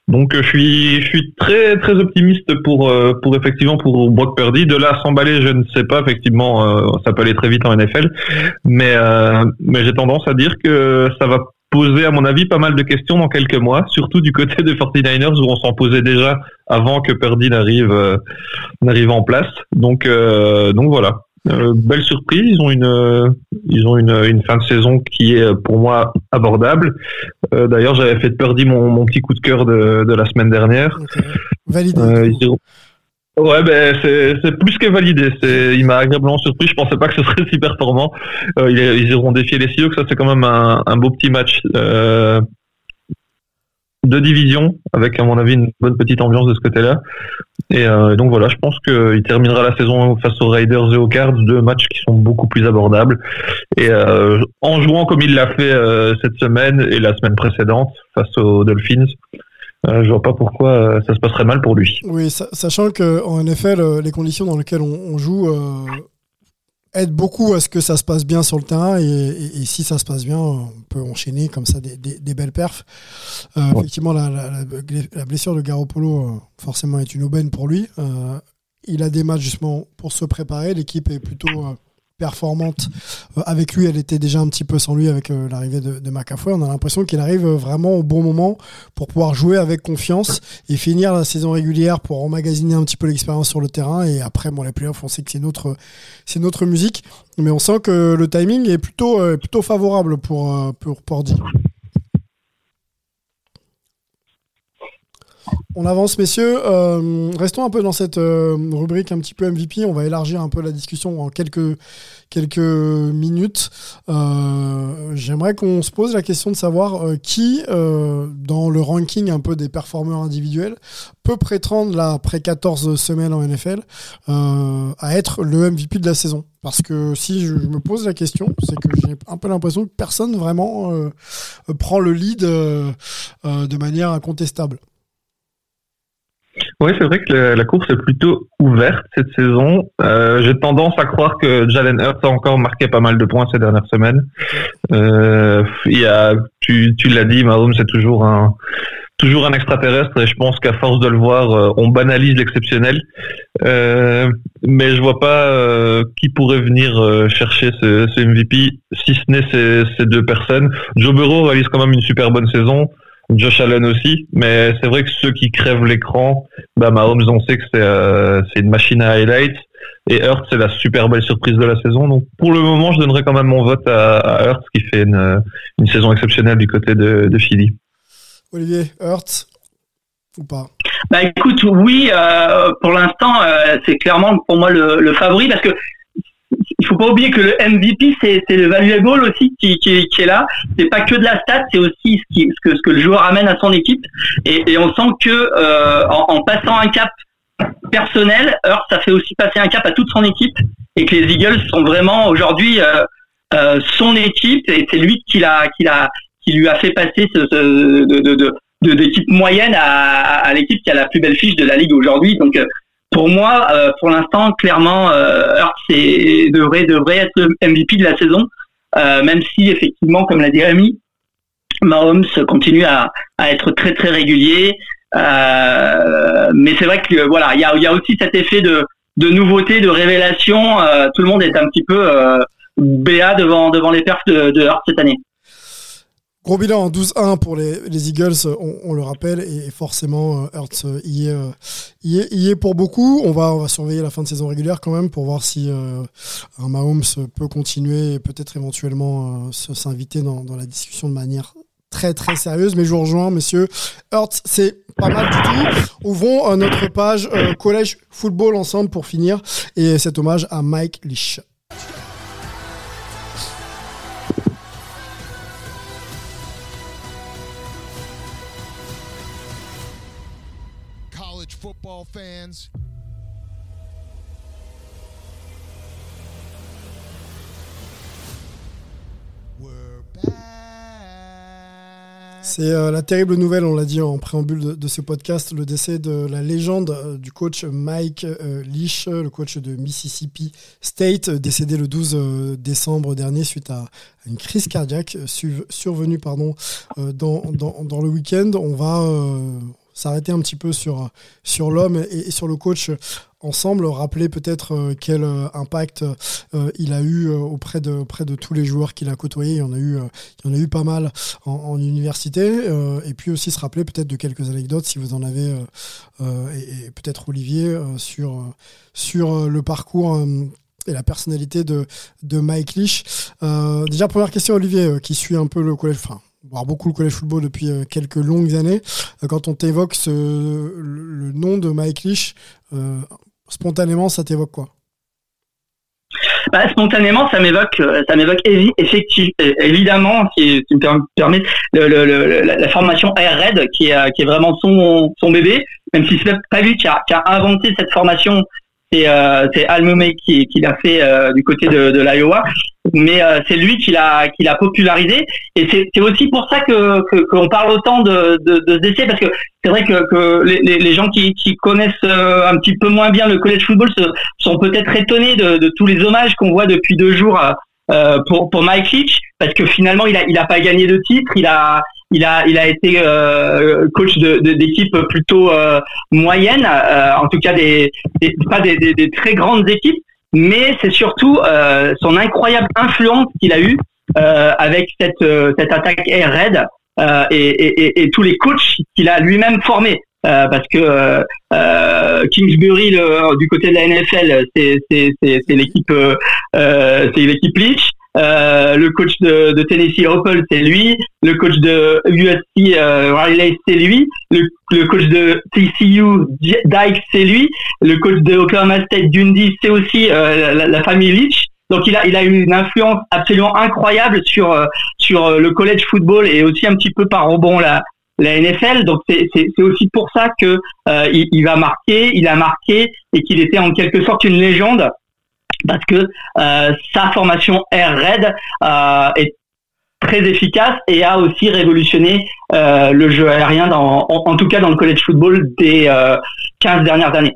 Donc je suis je suis très très optimiste pour pour effectivement pour Brock Purdy. De là à s'emballer, je ne sais pas effectivement ça peut aller très vite en NFL, mais mais j'ai tendance à dire que ça va poser, à mon avis, pas mal de questions dans quelques mois, surtout du côté des 49ers où on s'en posait déjà avant que Purdy n'arrive euh, n'arrive en place. Donc euh, donc voilà. belle surprise. Ils ont une, ils ont une, une, fin de saison qui est pour moi abordable. D'ailleurs, j'avais fait de Purdy mon, mon, petit coup de cœur de, de la semaine dernière. Validé. Ouais, ben c'est plus que validé. Il m'a agréablement surpris. Je pensais pas que ce serait si performant. Euh, ils, iront défier les Seahawks. Ça c'est quand même un, un, beau petit match euh, de division avec à mon avis une bonne petite ambiance de ce côté-là. Et euh, donc voilà, je pense qu'il terminera la saison face aux Raiders et aux Cards, deux matchs qui sont beaucoup plus abordables. Et euh, en jouant comme il l'a fait euh, cette semaine et la semaine précédente face aux Dolphins. Euh, je vois pas pourquoi euh, ça se passerait mal pour lui. Oui, sachant qu'en NFL, euh, les conditions dans lesquelles on, joue aident beaucoup à ce que ça se passe bien sur le terrain. Et, si ça se passe bien, on peut enchaîner comme ça des, belles perfs. Effectivement, la, la, blessure de Garoppolo, forcément, est une aubaine pour lui. il a des matchs justement pour se préparer. L'équipe est plutôt performante euh, avec lui. Elle était déjà un petit peu sans lui avec euh, l'arrivée de, de McAfoy. On a l'impression qu'il arrive euh, vraiment au bon moment pour pouvoir jouer avec confiance et finir la saison régulière pour emmagasiner un petit peu l'expérience sur le terrain. Et après, bon, les playoffs, on sait que c'est notre, c'est notre musique. Mais on sent que le timing est plutôt, plutôt favorable pour, pour Pordy. On avance, messieurs. Euh, restons un peu dans cette euh, rubrique un petit peu MVP. On va élargir un peu la discussion en quelques, quelques minutes. Euh, j'aimerais qu'on se pose la question de savoir qui, dans le ranking un peu des performeurs individuels, peut prétendre, là, après 14 semaines en NFL, à être le MVP de la saison. Parce que si je, me pose la question, c'est que j'ai un peu l'impression que personne vraiment prend le lead de manière incontestable. Oui, c'est vrai que la, course est plutôt ouverte cette saison. Euh, J'ai tendance à croire que Jalen Hurts a encore marqué pas mal de points ces dernières semaines. Euh, il y a, tu, tu l'as dit, Mahomes c'est toujours un toujours un extraterrestre et je pense qu'à force de le voir, euh, on banalise l'exceptionnel. Euh, mais je vois pas euh, qui pourrait venir euh, chercher ce, ce, MVP si ce n'est ces, ces deux personnes. Joe Burrow réalise quand même une super bonne saison. Josh Allen aussi, mais c'est vrai que ceux qui crèvent l'écran, bah Mahomes on sait que c'est euh, une machine à highlights et Hurts c'est la super belle surprise de la saison. Donc pour le moment, je donnerai quand même mon vote à, à Hurts qui fait une, une saison exceptionnelle du côté de, de Philly. Olivier, Hurts ou pas? Bah écoute, oui, euh, pour l'instant euh, c'est clairement pour moi le, le favori parce que il faut pas oublier que le MVP c'est le valuable aussi qui, qui, qui est là. C'est pas que de la stat, c'est aussi ce, que, ce que le joueur amène à son équipe. Et, on sent que euh, en, passant un cap personnel, Earth ça fait aussi passer un cap à toute son équipe et que les Eagles sont vraiment aujourd'hui euh, euh, son équipe et c'est lui qui l'a qui l'a qui lui a fait passer de, d'équipe moyenne à, à l'équipe qui a la plus belle fiche de la ligue aujourd'hui. Donc pour moi, euh, pour l'instant, clairement, euh, devrait devrait être le MVP de la saison, euh, même si effectivement, comme l'a dit Rémi, Mahomes continue à, à être très très régulier. Euh, mais c'est vrai que voilà, il y a, y a aussi cet effet de, de nouveauté, de révélation. Euh, tout le monde est un petit peu béat devant devant les perfs de, de Hurt cette année. Gros bilan en 12-1 pour les, Eagles, on, le rappelle, et forcément, euh, Hurts euh, y est, y, est, pour beaucoup. On va, surveiller la fin de saison régulière quand même pour voir si euh, un Mahomes peut continuer et peut-être éventuellement s'inviter dans, la discussion de manière très très sérieuse. Mais je vous rejoins, messieurs. Hurts, c'est pas mal du tout. Ouvrons notre page collège football ensemble pour finir. Et cet hommage à Mike Leach. C'est euh, la terrible nouvelle, on l'a dit en préambule de, ce podcast, le décès de la légende euh, du coach Mike euh, Leach, le coach de Mississippi State, décédé le 12 décembre dernier suite à une crise cardiaque survenue pardon, dans le week-end. On va s'arrêter un petit peu sur, l'homme et, sur le coach ensemble, rappeler peut-être euh, quel euh, impact euh, il a eu auprès de, tous les joueurs qu'il a côtoyés. Il y en a eu, pas mal en, université. et puis aussi se rappeler peut-être de quelques anecdotes, si vous en avez, et, peut-être Olivier, sur, le parcours et la personnalité de, Mike Leach. Déjà, première question, Olivier, qui suit un peu le collège, enfin, voire beaucoup le collège football depuis euh, quelques longues années. Euh, quand on t'évoque le, nom de Mike Leach, euh, spontanément, ça t'évoque quoi? Bah, spontanément, ça m'évoque, ça m'évoque évi- effective, euh, évidemment, si tu me per- permets, la, formation Air Red, qui est, qui est vraiment son, son bébé, même si c'est pas lui qui a inventé cette formation, c'est euh, c'est Al Mumey qui, qui l'a fait euh, du côté de, de l'Iowa, mais euh, c'est lui qui l'a qui l'a popularisé, et c'est c'est aussi pour ça que qu'on parle autant de, de, de ce décès, parce que c'est vrai que, que les, les- les gens qui, qui connaissent euh, un petit peu moins bien le college football se, sont peut-être étonnés de, de tous les hommages qu'on voit depuis deux jours euh, pour, pour Mike Leach, parce que finalement il a, il a pas gagné de titre, il a, il a, il a été euh, coach de, d'équipes plutôt euh, moyennes, euh, en tout cas des, des- pas des, des- des très grandes équipes, mais c'est surtout euh, son incroyable influence qu'il a eue euh, avec cette, euh, cette attaque air euh, et, et, et, tous les coachs qu'il a lui-même formés. Parce que Kingsbury le, du côté de la NFL, c'est c'est c'est c'est l'équipe c'est l'équipe Leach. Euh, le coach de, de Tennessee Opel, c'est lui. Le coach de USC euh, Riley, c'est lui. Le, le coach de TCU Dykes, c'est lui. Le coach de Oklahoma State Dundee, c'est aussi euh, la, la famille Leach. Donc il a il a une influence absolument incroyable sur sur le college football et aussi un petit peu par rebond la la NFL. Donc c'est aussi pour ça que euh, il, il va marquer, il a marqué et qu'il était en quelque sorte une légende parce que euh, sa formation Air Raid euh, est très efficace et a aussi révolutionné euh, le jeu aérien dans, en, en tout cas dans le college football des euh, 15 dernières années.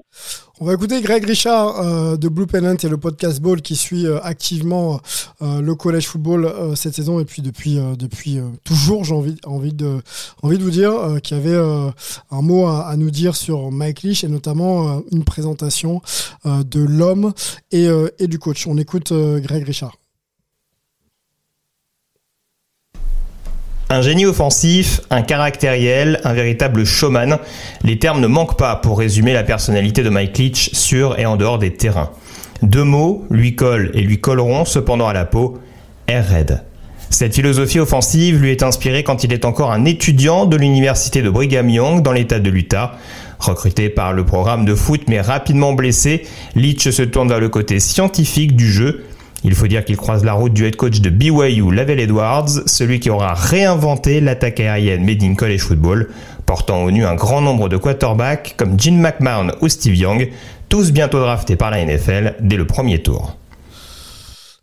On va écouter Greg Richard euh, de Blue Pennant et le podcast Ball qui suit euh, activement euh, le college football euh, cette saison et puis depuis euh, depuis euh, toujours j'ai envie envie de envie de vous dire qu'il y avait un mot à, à nous dire sur Mike Leach et notamment une présentation de l'homme et, et du coach. On écoute Greg Richard. Un génie offensif, un caractériel, un véritable showman, les termes ne manquent pas pour résumer la personnalité de Mike Leach sur et en dehors des terrains. Deux mots lui collent et lui colleront cependant à la peau, Air Raid. Cette philosophie offensive lui est inspirée quand il est encore un étudiant de l'université de Brigham Young dans l'état de l'Utah. Recruté par le programme de foot mais rapidement blessé, Leach se tourne vers le côté scientifique du jeu il faut dire qu'il croise la route du head coach de BYU, Lavelle Edwards, celui qui aura réinventé l'attaque aérienne made in college football, portant au nu un grand nombre de quarterbacks comme Gene McMahon ou Steve Young, tous bientôt draftés par la NFL dès le premier tour.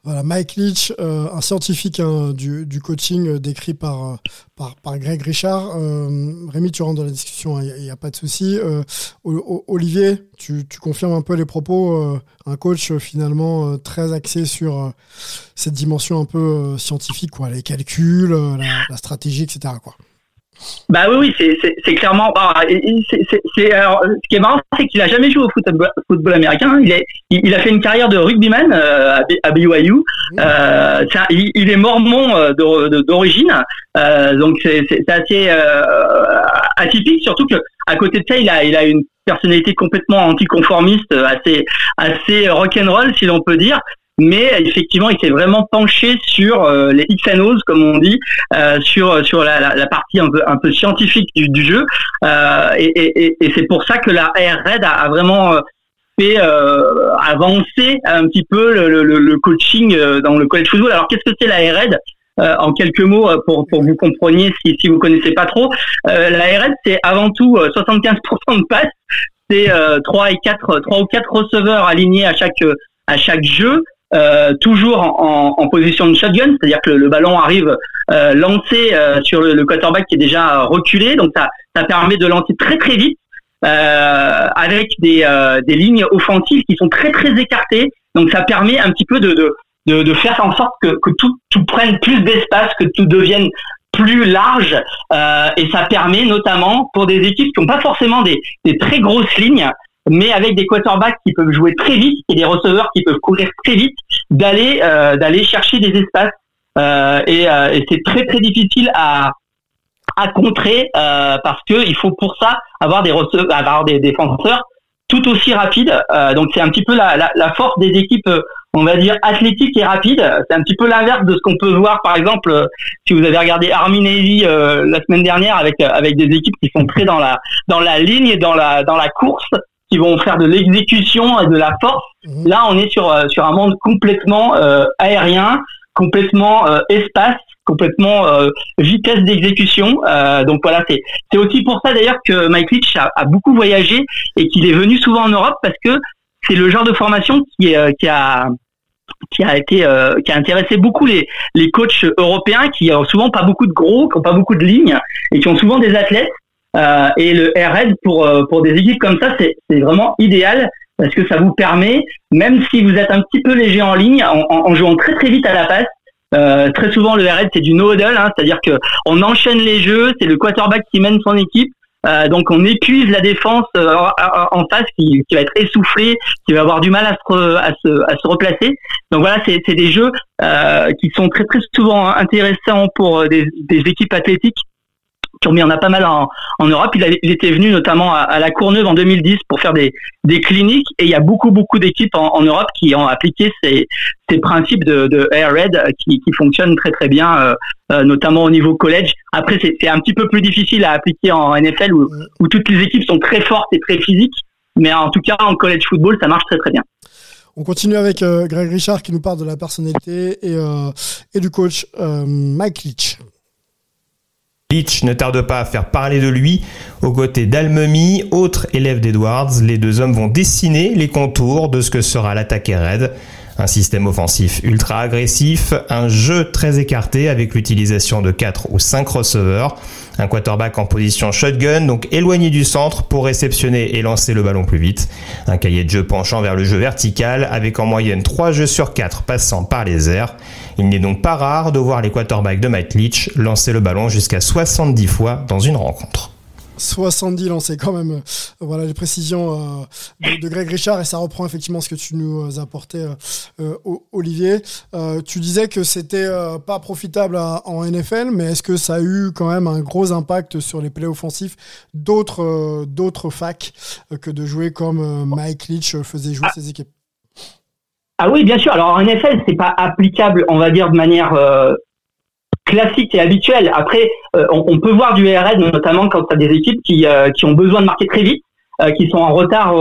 Voilà, Mike Leach, euh, un scientifique hein, du, coaching euh, décrit par, euh, par, par Greg Richard. Rémi, tu rentres dans la discussion, il n'y a, pas de souci. Olivier, tu, confirmes un peu les propos. un coach finalement très axé sur cette dimension un peu scientifique, quoi, les calculs, la, la stratégie, etc. Quoi. Bah oui, oui, c'est- clairement. bah, c'est- ce qui est marrant, c'est qu'il a jamais joué au football, football américain. Il, est, il, il a fait une carrière de rugbyman euh, à, BYU. Euh, il, il est mormon euh, d'origine, euh, donc c'est assez euh, atypique. Surtout que à côté de ça, il a, il a une personnalité complètement anticonformiste, euh, assez, assez rock'n'roll si l'on peut dire. Mais effectivement, il s'est vraiment penché sur euh, les X comme on dit, euh, sur sur la, la, la partie un peu un peu scientifique du, du jeu. Euh, et et, et, c'est pour ça que la Red a, a vraiment euh, fait euh, avancer un petit peu le, le, le coaching euh, dans le college football. Alors qu'est-ce que c'est la Red euh, en quelques mots euh, pour, pour vous compreniez si, si vous connaissez pas trop. Euh, la Red, c'est avant tout euh, 75% de passes, c'est euh, 3 et 4 3 ou 4 receveurs alignés à chaque à chaque jeu. Euh, toujours en, en, position de shotgun, c'est-à-dire que le, le, ballon arrive euh, lancé euh, sur le, le, quarterback qui est déjà reculé, donc ça, ça permet de lancer très très vite euh, avec des, des lignes offensives qui sont très très écartées, donc ça permet un petit peu de, de, de, faire en sorte que, que tout, tout prenne plus d'espace, que tout devienne plus large, et ça permet notamment pour des équipes qui n'ont pas forcément des, des très grosses lignes, mais avec des quarterbacks qui peuvent jouer très vite et des receveurs qui peuvent courir très vite, d'aller euh, d'aller chercher des espaces. Euh, et, euh, et c'est très très difficile à à contrer euh, parce que il faut pour ça avoir des receveurs, avoir des défenseurs tout aussi rapides. donc c'est un petit peu la, la, la, force des équipes on va dire athlétique et rapide. C'est un petit peu l'inverse de ce qu'on peut voir, par exemple, euh, si vous avez regardé Army Navy euh, la semaine dernière avec euh, avec des équipes qui sont très dans la dans la ligne dans la dans la course, qui vont faire de l'exécution et de la force. Mhm. Là, on est sur sur un monde complètement aérien, complètement espace complètement vitesse d'exécution. donc voilà, c'est c'est aussi pour ça d'ailleurs que Mike Leach a, a beaucoup voyagé et qu'il est venu souvent en Europe parce que c'est le genre de formation qui, euh, qui a qui a été euh, qui a intéressé beaucoup les les coachs européens qui ont souvent pas beaucoup de gros, qui ont pas beaucoup de lignes et qui ont souvent des athlètes. Euh, et le RED pour euh, pour des équipes comme ça, c'est vraiment idéal parce que ça vous permet, même si vous êtes un petit peu léger en ligne, en, en jouant très très vite à la passe. Euh, très souvent, le RED c'est du no huddle, hein, c'est-à-dire que on enchaîne les jeux, c'est le quarterback qui mène son équipe euh, donc on épuise la défense euh, en face qui, qui, va être essoufflée, qui va avoir du mal à se, à se, à se replacer. Donc voilà, c'est des jeux euh, qui sont très très souvent intéressants pour des, des équipes athlétiques il y en a pas mal en, Europe. Il, était venu notamment à, la Courneuve en 2010 pour faire des, cliniques et il y a beaucoup beaucoup d'équipes en, Europe qui ont appliqué ces, principes de, Air Red qui, fonctionnent très très bien, euh, euh, notamment au niveau college. Après, c'est un petit peu plus difficile à appliquer en NFL où, toutes les équipes sont très fortes et très physiques, mais en tout cas en college football, ça marche très très bien. On continue avec euh, Greg Richard qui nous parle de la personnalité et, et du coach Mike Leach. Leach ne tarde pas à faire parler de lui. Aux côtés d'Almemi, autre élève d'Edwards, les deux hommes vont dessiner les contours de ce que sera l'attaque Red. Un système offensif ultra agressif, un jeu très écarté avec l'utilisation de 4 ou 5 receveurs, un quarterback en position shotgun, donc éloigné du centre pour réceptionner et lancer le ballon plus vite, un cahier de jeu penchant vers le jeu vertical avec en moyenne 3 jeux sur 4 passant par les airs. Il n'est donc pas rare de voir les quarterbacks de Mike Leach lancer le ballon jusqu'à 70 fois dans une rencontre. 70 lancés quand même. Euh, voilà les précisions euh, de, Greg Richard et ça reprend effectivement ce que tu nous euh, apportais, Olivier. tu disais que c'était pas profitable en NFL, mais est-ce que ça a eu quand même un gros impact sur les plays offensifs d'autres d'autres facs que de jouer comme Mike Leach faisait jouer ah. ses équipes? Ah oui, bien sûr. Alors en NFL, c'est pas applicable, on va dire de manière classique et habituel. Après, euh, on, peut voir du RN, notamment quand tu as des équipes qui, euh, qui ont besoin de marquer très vite, euh, qui sont en retard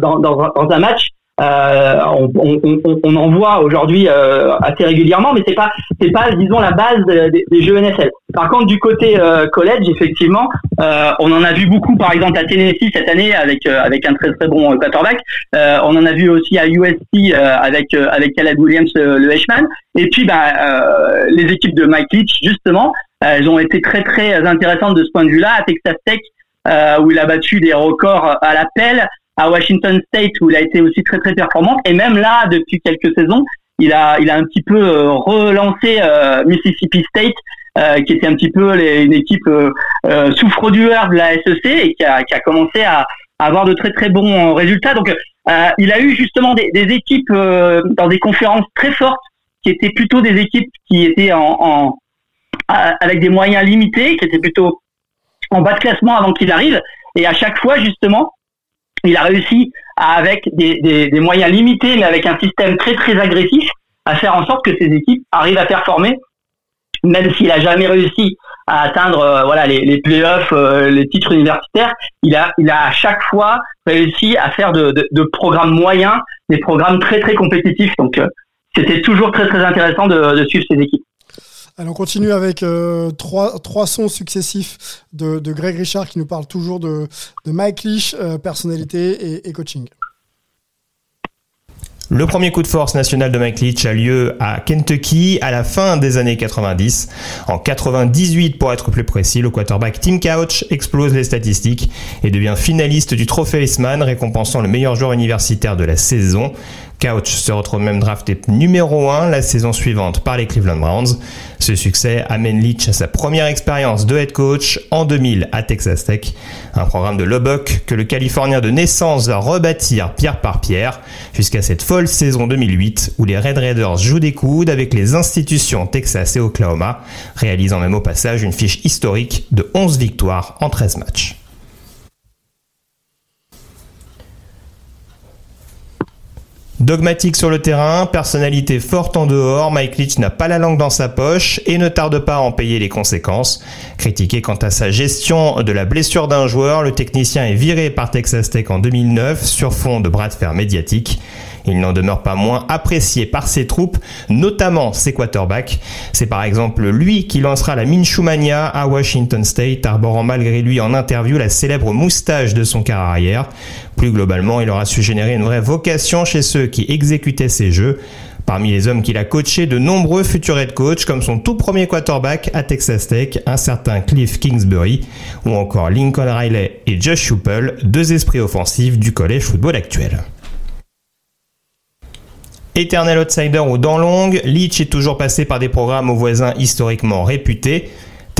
dans, un match. On, on, on, en voit aujourd'hui assez régulièrement, mais c'est pas c'est pas disons la base des jeux NFL. Par contre, du côté college, effectivement, on en a vu beaucoup, par exemple à Tennessee cette année avec avec un très très bon quarterback. on en a vu aussi à USC avec avec Caleb Williams, le Heisman. Et puis, bah, les équipes de Mike Leach, justement, elles ont été très très intéressantes de ce point de vue-là. À Texas Tech, euh, où il a battu des records à l'appel, à Washington State, où il a été aussi très très performant. Et même là, depuis quelques saisons, il a il a un petit peu euh, relancé euh, Mississippi State, euh, qui était un petit peu une équipe euh, euh souffre-douleur de la SEC et qui a, qui a commencé à, avoir de très très bons résultats. Donc, il a eu justement des, équipes dans des conférences très fortes qui étaient plutôt des équipes qui étaient en, en avec des moyens limités, qui étaient plutôt en bas de classement avant qu'il arrive. Et à chaque fois, justement, il a réussi avec des, des, moyens limités, mais avec un système très très agressif, à faire en sorte que ces équipes arrivent à performer, même s'il a jamais réussi à atteindre euh, voilà les, les playoffs, euh, les titres universitaires. Il a il a à chaque fois réussi à faire de, de, de programmes moyens, des programmes très très compétitifs. Donc euh, c'était toujours très très intéressant de, de suivre ces équipes. Alors on continue avec euh, trois, trois sons successifs de, Greg Richard qui nous parle toujours de, de Mike Leach, euh, personnalité et, coaching. Le premier coup de force national de Mike Leach a lieu à Kentucky à la fin des années 90. En 98 pour être plus précis, le quarterback Tim Couch explose les statistiques et devient finaliste du trophée Eastman récompensant le meilleur joueur universitaire de la saison. Couch se retrouve même drafté numéro 1 la saison suivante par les Cleveland Browns. Ce succès amène Leach à sa première expérience de head coach en 2000 à Texas Tech, un programme de Lubbock que le Californien de naissance va rebâtir pierre par pierre jusqu'à cette folle saison 2008 où les Red Raiders jouent des coudes avec les institutions Texas et Oklahoma, réalisant même au passage une fiche historique de 11 victoires en 13 matchs. Dogmatique sur le terrain, personnalité forte en dehors, Mike Leach n'a pas la langue dans sa poche et ne tarde pas à en payer les conséquences. Critiqué quant à sa gestion de la blessure d'un joueur, le technicien est viré par Texas Tech en 2009 sur fond de bras de fer médiatique. Il n'en demeure pas moins apprécié par ses troupes, notamment ses quarterbacks. C'est par exemple lui qui lancera la Minshumania à Washington State, arborant malgré lui en interview la célèbre moustache de son quart arrière. Plus globalement, il aura su générer une vraie vocation chez ceux qui exécutaient ses jeux. Parmi les hommes qu'il a coachés, de nombreux futurs head coach, comme son tout premier quarterback à Texas Tech, un certain Cliff Kingsbury, ou encore Lincoln Riley et Josh Huppel, deux esprits offensifs du collège football actuel. Éternel outsider ou dents longues, Leach est toujours passé par des programmes aux voisins historiquement réputés.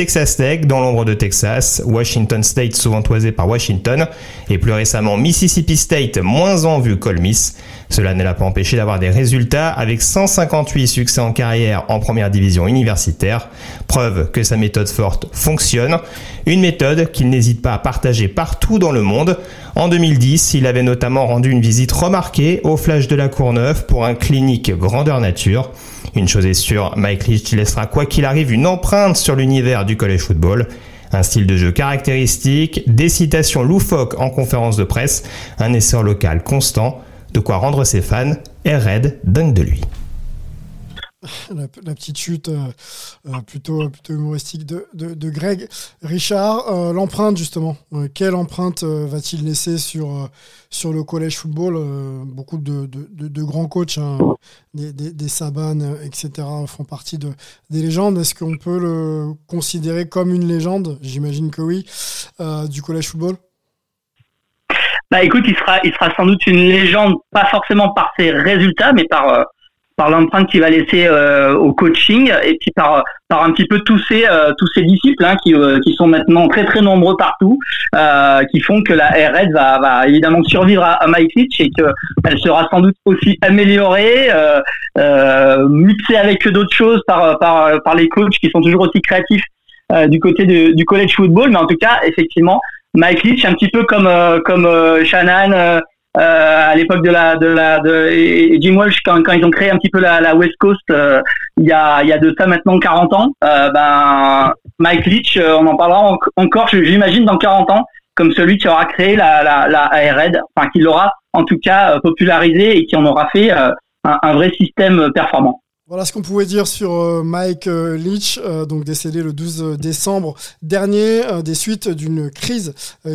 Texas Tech dans l'ombre de Texas, Washington State souvent toisé par Washington, et plus récemment Mississippi State moins en vue Miss. Cela ne l'a pas empêché d'avoir des résultats avec 158 succès en carrière en première division universitaire, preuve que sa méthode forte fonctionne, une méthode qu'il n'hésite pas à partager partout dans le monde. En 2010, il avait notamment rendu une visite remarquée au Flash de la Courneuve pour un clinique grandeur nature. Une chose est sûre, Mike Leach laissera quoi qu'il arrive une empreinte sur l'univers du college football. Un style de jeu caractéristique, des citations loufoques en conférence de presse, un essor local constant, de quoi rendre ses fans et Red dingue de lui. La, petite chute euh, euh, plutôt, plutôt humoristique de, de, Greg. Richard, euh, l'empreinte justement, quelle empreinte va-t-il laisser sur, sur le collège football? Beaucoup de, de, grands coachs, hein, des, des, des, Saban, etc., font partie de, des légendes. Est-ce qu'on peut le considérer comme une légende? J'imagine que oui, du collège football bah écoute, il sera, il sera sans doute une légende, pas forcément par ses résultats, mais par par l'empreinte qu'il va laisser euh, au coaching et puis par par un petit peu tous ses euh, tous ses disciples hein, qui qui sont maintenant très très nombreux partout, qui font que la RS va évidemment survivre à, Mike Leach et que elle sera sans doute aussi améliorée, mixée avec d'autres choses par par par les coachs qui sont toujours aussi créatifs du côté du college football, mais en tout cas effectivement Mike Leach, un petit peu comme euh, comme euh, Shannon euh, à l'époque de la de la de et Jim Walsh quand, quand ils ont créé un petit peu la, la West Coast il y a il y a de ça maintenant 40 ans ben Mike Leach on en parlera encore j'imagine dans 40 ans comme celui qui aura créé la la la ARED enfin qui l'aura en tout cas popularisé et qui en aura fait un, un vrai système performant. Voilà ce qu'on pouvait dire sur euh, Mike euh, Leach, euh, donc décédé le 12 décembre dernier des suites d'une crise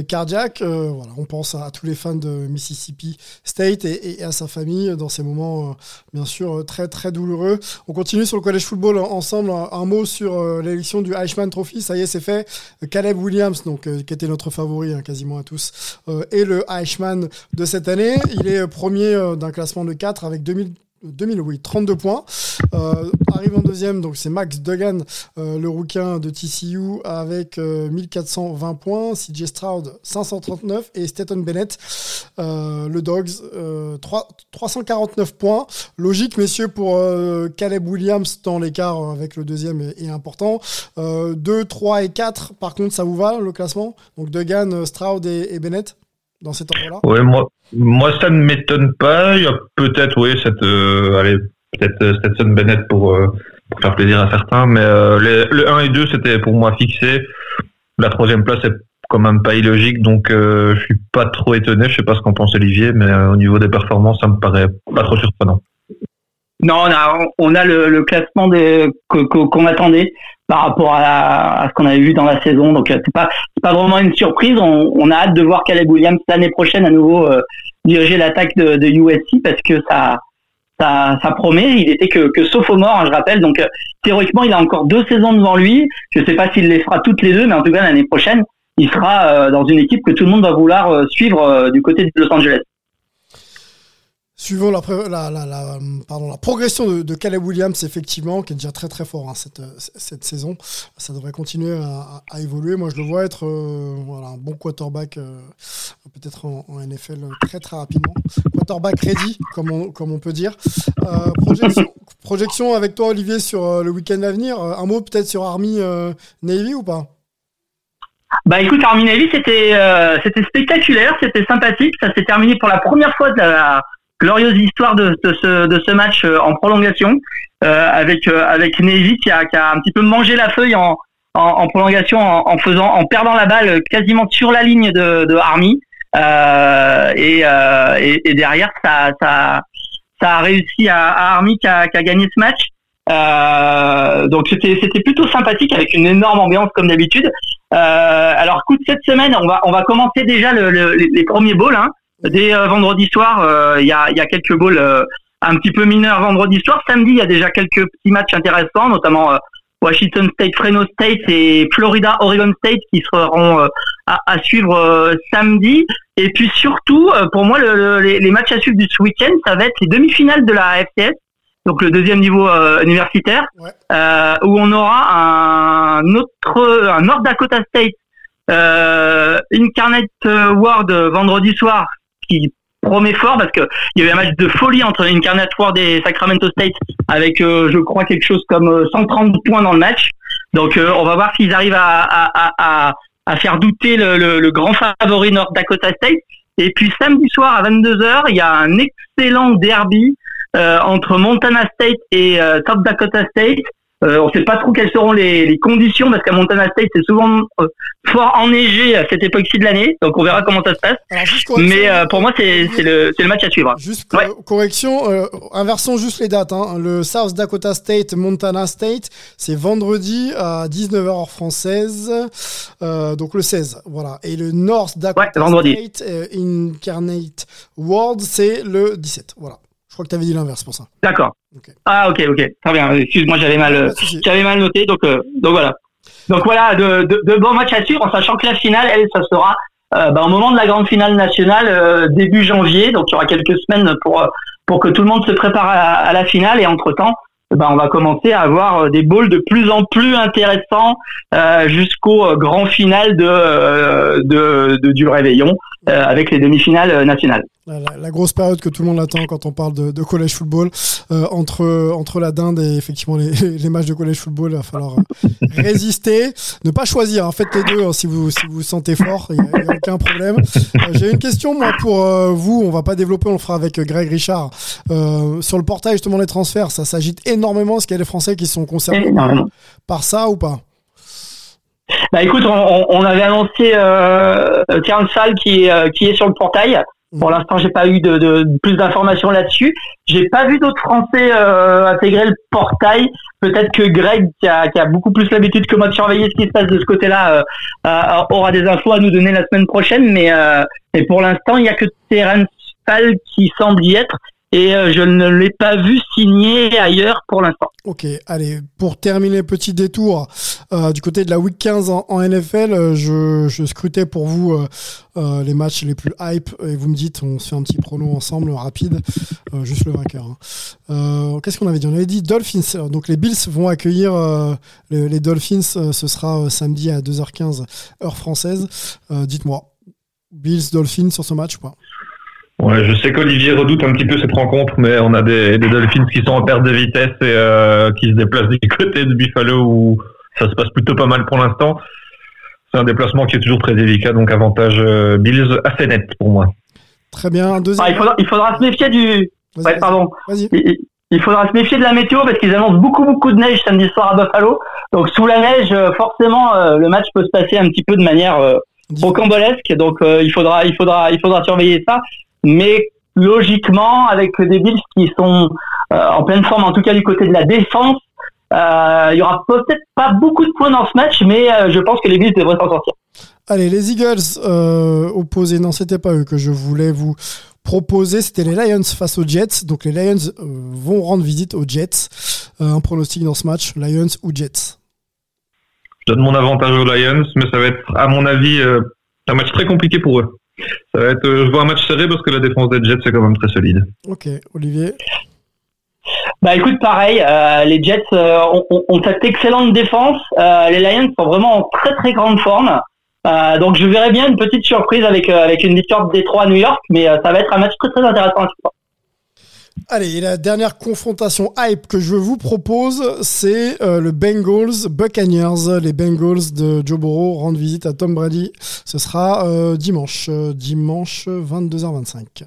cardiaque. Voilà, on pense à, tous les fans de Mississippi State et, à sa famille dans ces moments, bien sûr, très très douloureux. On continue sur le college football ensemble. Un, mot sur l'élection du Eichmann Trophy. Ça y est, c'est fait. Caleb Williams, donc qui était notre favori hein, quasiment à tous, est le Eichmann de cette année. Il est premier d'un classement de 4 avec 2000 2000, oui, 32 points. Euh, arrive en deuxième, donc c'est Max Duggan, euh, le rouquin de TCU, avec 1420 euh, points. CJ Stroud, 539. Et Stetton Bennett, le Dogs, 349 points. Logique, messieurs, pour Caleb Williams, dans l'écart avec le deuxième est, important. 2, 3 et 4, par contre, ça vous va, le classement? Donc Duggan, Stroud et Bennett? Dans cet Ouais, moi, moi, ça ne m'étonne pas. Il y a peut-être, oui, cette, euh, allez, peut-être euh, Stetson Bennett pour, euh, pour faire plaisir à certains, mais le 1 et 2, c'était pour moi fixé. La troisième place est quand même pas illogique, donc je suis pas trop étonné. Je sais pas ce qu'en pense Olivier, mais au niveau des performances, ça me paraît pas trop surprenant. Non, on a, on a le, classement qu'on attendait par rapport à, ce qu'on avait vu dans la saison. Donc c'est pas pas vraiment une surprise. On, a hâte de voir Caleb Williams l'année prochaine à nouveau euh, diriger l'attaque de, de, USC parce que ça ça, ça promet. Il était que, que sophomore, hein, je rappelle. Donc euh, théoriquement, il a encore deux saisons devant lui. Je sais pas s'il les fera toutes les deux, mais en tout cas l'année prochaine, il sera euh, dans une équipe que tout le monde va vouloir suivre du côté de Los Angeles. Suivant la, progression de, de, Caleb Williams, effectivement, qui est déjà très très fort hein, cette, saison, ça devrait continuer à, évoluer. Moi, je le vois être euh, un bon quarterback, euh, peut-être en, NFL très très rapidement. Quarterback ready, comme on, peut dire. Euh, projection, projection avec toi, Olivier, sur le week-end à venir. Un mot peut-être sur Army Navy ou pas? Bah écoute, Army Navy, c'était c'était spectaculaire, c'était sympathique. Ça s'est terminé pour la première fois de la glorieuse histoire de, de, ce, de ce match en prolongation avec avec Neji qui a, qui a un petit peu mangé la feuille en, en, en prolongation en, faisant en perdant la balle quasiment sur la ligne de, de Army et, et, et, derrière ça ça ça a réussi à, à Army qui a, qui a gagné ce match euh, donc c'était c'était plutôt sympathique avec une énorme ambiance comme d'habitude. Euh, alors coup de cette semaine, on va on va commencer déjà le, le, les premiers bowls. Hein. Dès euh, vendredi soir, euh, il y a il y a quelques bowls un petit peu mineurs vendredi soir. Samedi, il y a déjà quelques petits matchs intéressants, notamment Washington State, Fresno State et Florida Oregon State qui seront à, à, suivre samedi. Et puis surtout, pour moi, le, les, les, matchs à suivre du ce week-end, ça va être les demi-finales de la FCS donc le deuxième niveau euh, universitaire, euh, où on aura un autre, un North Dakota State euh, Incarnate Ward vendredi soir, qui promet fort parce que il y avait un match de folie entre Incarnate Ward et Sacramento State avec, je crois, quelque chose comme 130 points dans le match. Donc on va voir s'ils arrivent à, à, faire douter le, grand favori North Dakota State. Et puis samedi soir à 22h, il y a un excellent derby euh, entre Montana State et euh, Top Dakota State. Euh, on ne sait pas trop quelles seront les, les conditions parce qu'à Montana State c'est souvent euh, fort enneigé à cette époque-ci de l'année, donc on verra comment ça se passe. Mais euh, pour moi c'est le, le match à suivre. Juste correction, inversons juste les dates. Hein. Le South Dakota State, Montana State, c'est vendredi à 19h heure française, donc le 16. Voilà. Et le North Dakota State, Incarnate World, c'est le 17. Voilà. Je crois que tu avais dit l'inverse pour ça. D'accord. Ah ok ok très bien. Excuse-moi j'avais mal j'avais mal noté donc euh, donc voilà. Donc voilà de, de, de, bons matchs à suivre en sachant que la finale elle ça sera euh, bah, au moment de la grande finale nationale euh, début janvier donc il y aura quelques semaines pour pour que tout le monde se prépare à, la finale et entre temps bah, on va commencer à avoir des bowls de plus en plus intéressants jusqu'au grand final de, de, de, du réveillon avec les demi-finales nationales. La, grosse période que tout le monde attend quand on parle de, de collège football, euh, entre, entre la dinde et effectivement les, les matchs de collège football, il va falloir euh, résister, ne pas choisir, en fait les deux hein, si vous si vous, sentez fort, il n'y a, a, aucun problème. Euh, j'ai une question moi pour vous, on va pas développer, on le fera avec Greg Richard. sur le portail justement des transferts, ça s'agite énormément, est-ce qu'il y a des Français qui sont concernés par ça ou pas? Bah écoute, on, on avait annoncé euh, Salle qui, qui est sur le portail. Pour l'instant, j'ai pas eu de, de plus d'informations là-dessus. J'ai pas vu d'autres Français euh, intégrer le portail. Peut-être que Greg, qui a, qui a beaucoup plus l'habitude que moi de surveiller ce qui se passe de ce côté-là, euh, euh, aura des infos à nous donner la semaine prochaine. Mais, euh, mais pour l'instant, il y a que Terence Fall qui semble y être et euh, je ne l'ai pas vu signer ailleurs pour l'instant. Ok, allez, pour terminer petit détour euh, du côté de la week 15 en, NFL, euh, je, je, scrutais pour vous euh, les matchs les plus hype et vous me dites, on se fait un petit prono ensemble rapide, juste le vainqueur. Hein. Qu'est-ce qu'on avait dit? On avait dit Dolphins, donc les Bills vont accueillir les, les, Dolphins, ce sera samedi à 2h15 heure française. Dites-moi, Bills, Dolphins sur ce match ou pas? Ouais, je sais qu'Olivier redoute un petit peu cette rencontre, mais on a des, des Dolphins qui sont en perte de vitesse et euh, qui se déplacent du côté de Buffalo où ça se passe plutôt pas mal pour l'instant. C'est un déplacement qui est toujours très délicat, donc avantage euh, Bills assez net pour moi. Très bien. Deuxième... Ah, il, faudra, il, faudra, se méfier du. Ouais, pardon. Il, il, faudra se méfier de la météo parce qu'ils annoncent beaucoup beaucoup de neige samedi soir à Buffalo. Donc sous la neige, euh, forcément, euh, le match peut se passer un petit peu de manière euh, rocambolesque. Donc il faudra, il faudra, il faudra surveiller ça mais logiquement, avec des Bills qui sont euh, en pleine forme, en tout cas du côté de la défense, euh, il y aura peut-être pas beaucoup de points dans ce match, mais euh, je pense que les Bills devraient s'en sortir. Allez, les Eagles euh, opposés, non, c'était pas eux que je voulais vous proposer, c'était les Lions face aux Jets. Donc les Lions vont rendre visite aux Jets. un pronostic dans ce match, Lions ou Jets? Je donne mon avantage aux Lions, mais ça va être, à mon avis, un match très compliqué pour eux. Ça va être, euh, je vois un match serré parce que la défense des Jets c'est quand même très solide. Ok, Olivier? Bah écoute, pareil, euh, les Jets euh, ont, ont, cette excellente défense. Euh, les Lions sont vraiment en très très grande forme. Euh, donc je verrais bien une petite surprise avec avec une victoire de Détroit à New York, mais ça va être un match très très intéressant à Allez, la dernière confrontation hype que je vous propose, c'est euh, le Bengals Buccaneers. Les Bengals de Joe Burrow rendent visite à Tom Brady. Ce sera euh, dimanche, euh, dimanche 22h25.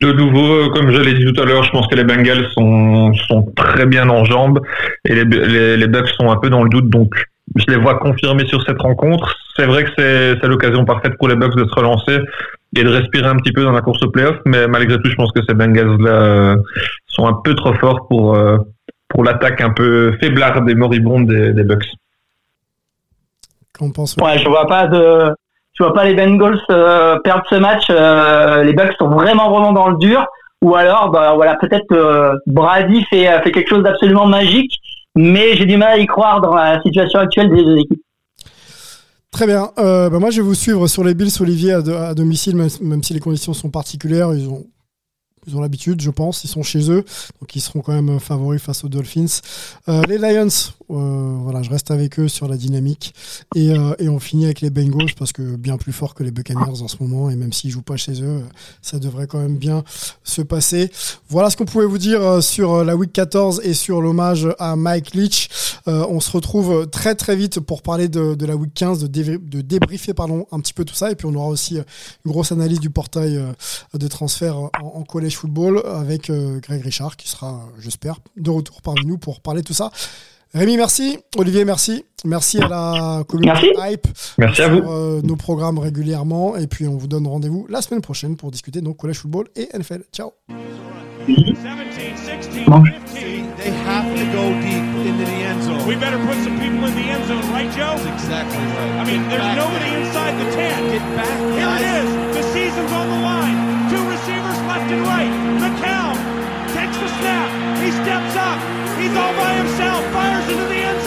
De nouveau, comme je l'ai dit tout à l'heure, je pense que les Bengals sont, très bien en jambes et les Bucks sont un peu dans le doute, donc je les vois confirmer sur cette rencontre. C'est vrai que c'est l'occasion parfaite pour les Bucks de se relancer et de respirer un petit peu dans la course au playoff, mais malgré tout, je pense que ces Bengals-là euh, sont un peu trop forts pour, euh, pour l'attaque un peu faiblarde et moribonde des, des Bucks. Qu'en pense Ouais, je vois pas de, je vois pas les Bengals euh, perdre ce match. Euh, les Bucks sont vraiment vraiment dans le dur. Ou alors, bah voilà, peut-être euh, Brady fait fait quelque chose d'absolument magique, mais j'ai du mal à y croire dans la situation actuelle des deux équipes. Très bien. Euh, bah moi, je vais vous suivre sur les Bills, Olivier, à, domicile, même, même si les conditions sont particulières. Ils ont, ils ont l'habitude, je pense. Ils sont chez eux, donc ils seront quand même favoris face aux Dolphins. Euh, les Lions, euh, voilà, je reste avec eux sur la dynamique. Et, euh, et on finit avec les Bengals parce que bien plus fort que les Buccaneers en ce moment. Et même s'ils jouent pas chez eux, ça devrait quand même bien se passer. Voilà ce qu'on pouvait vous dire euh, sur la Week 14 et sur l'hommage à Mike Leach. On se retrouve très très vite pour parler de, la Week 15, de, débri- de débriefer un petit peu tout ça. Et puis on aura aussi une grosse analyse du portail de transfert en, en collège football avec Greg Richard qui sera, j'espère, de retour parmi nous pour parler de tout ça. Rémi, merci. Olivier, merci. Merci à la communauté Hype. Merci à vous. euh, nos programmes régulièrement. Et puis on vous donne rendez-vous la semaine prochaine pour discuter donc collège football et NFL. Ciao. 17, 16, 15. They have to go deep into the end zone. We better put some people in the end zone, right, Joe? That's exactly right. I mean, Get there's nobody there. inside the 10. Get back, Here guys. it is. The season's on the line. Two receivers left and right. all by himself, fires into the end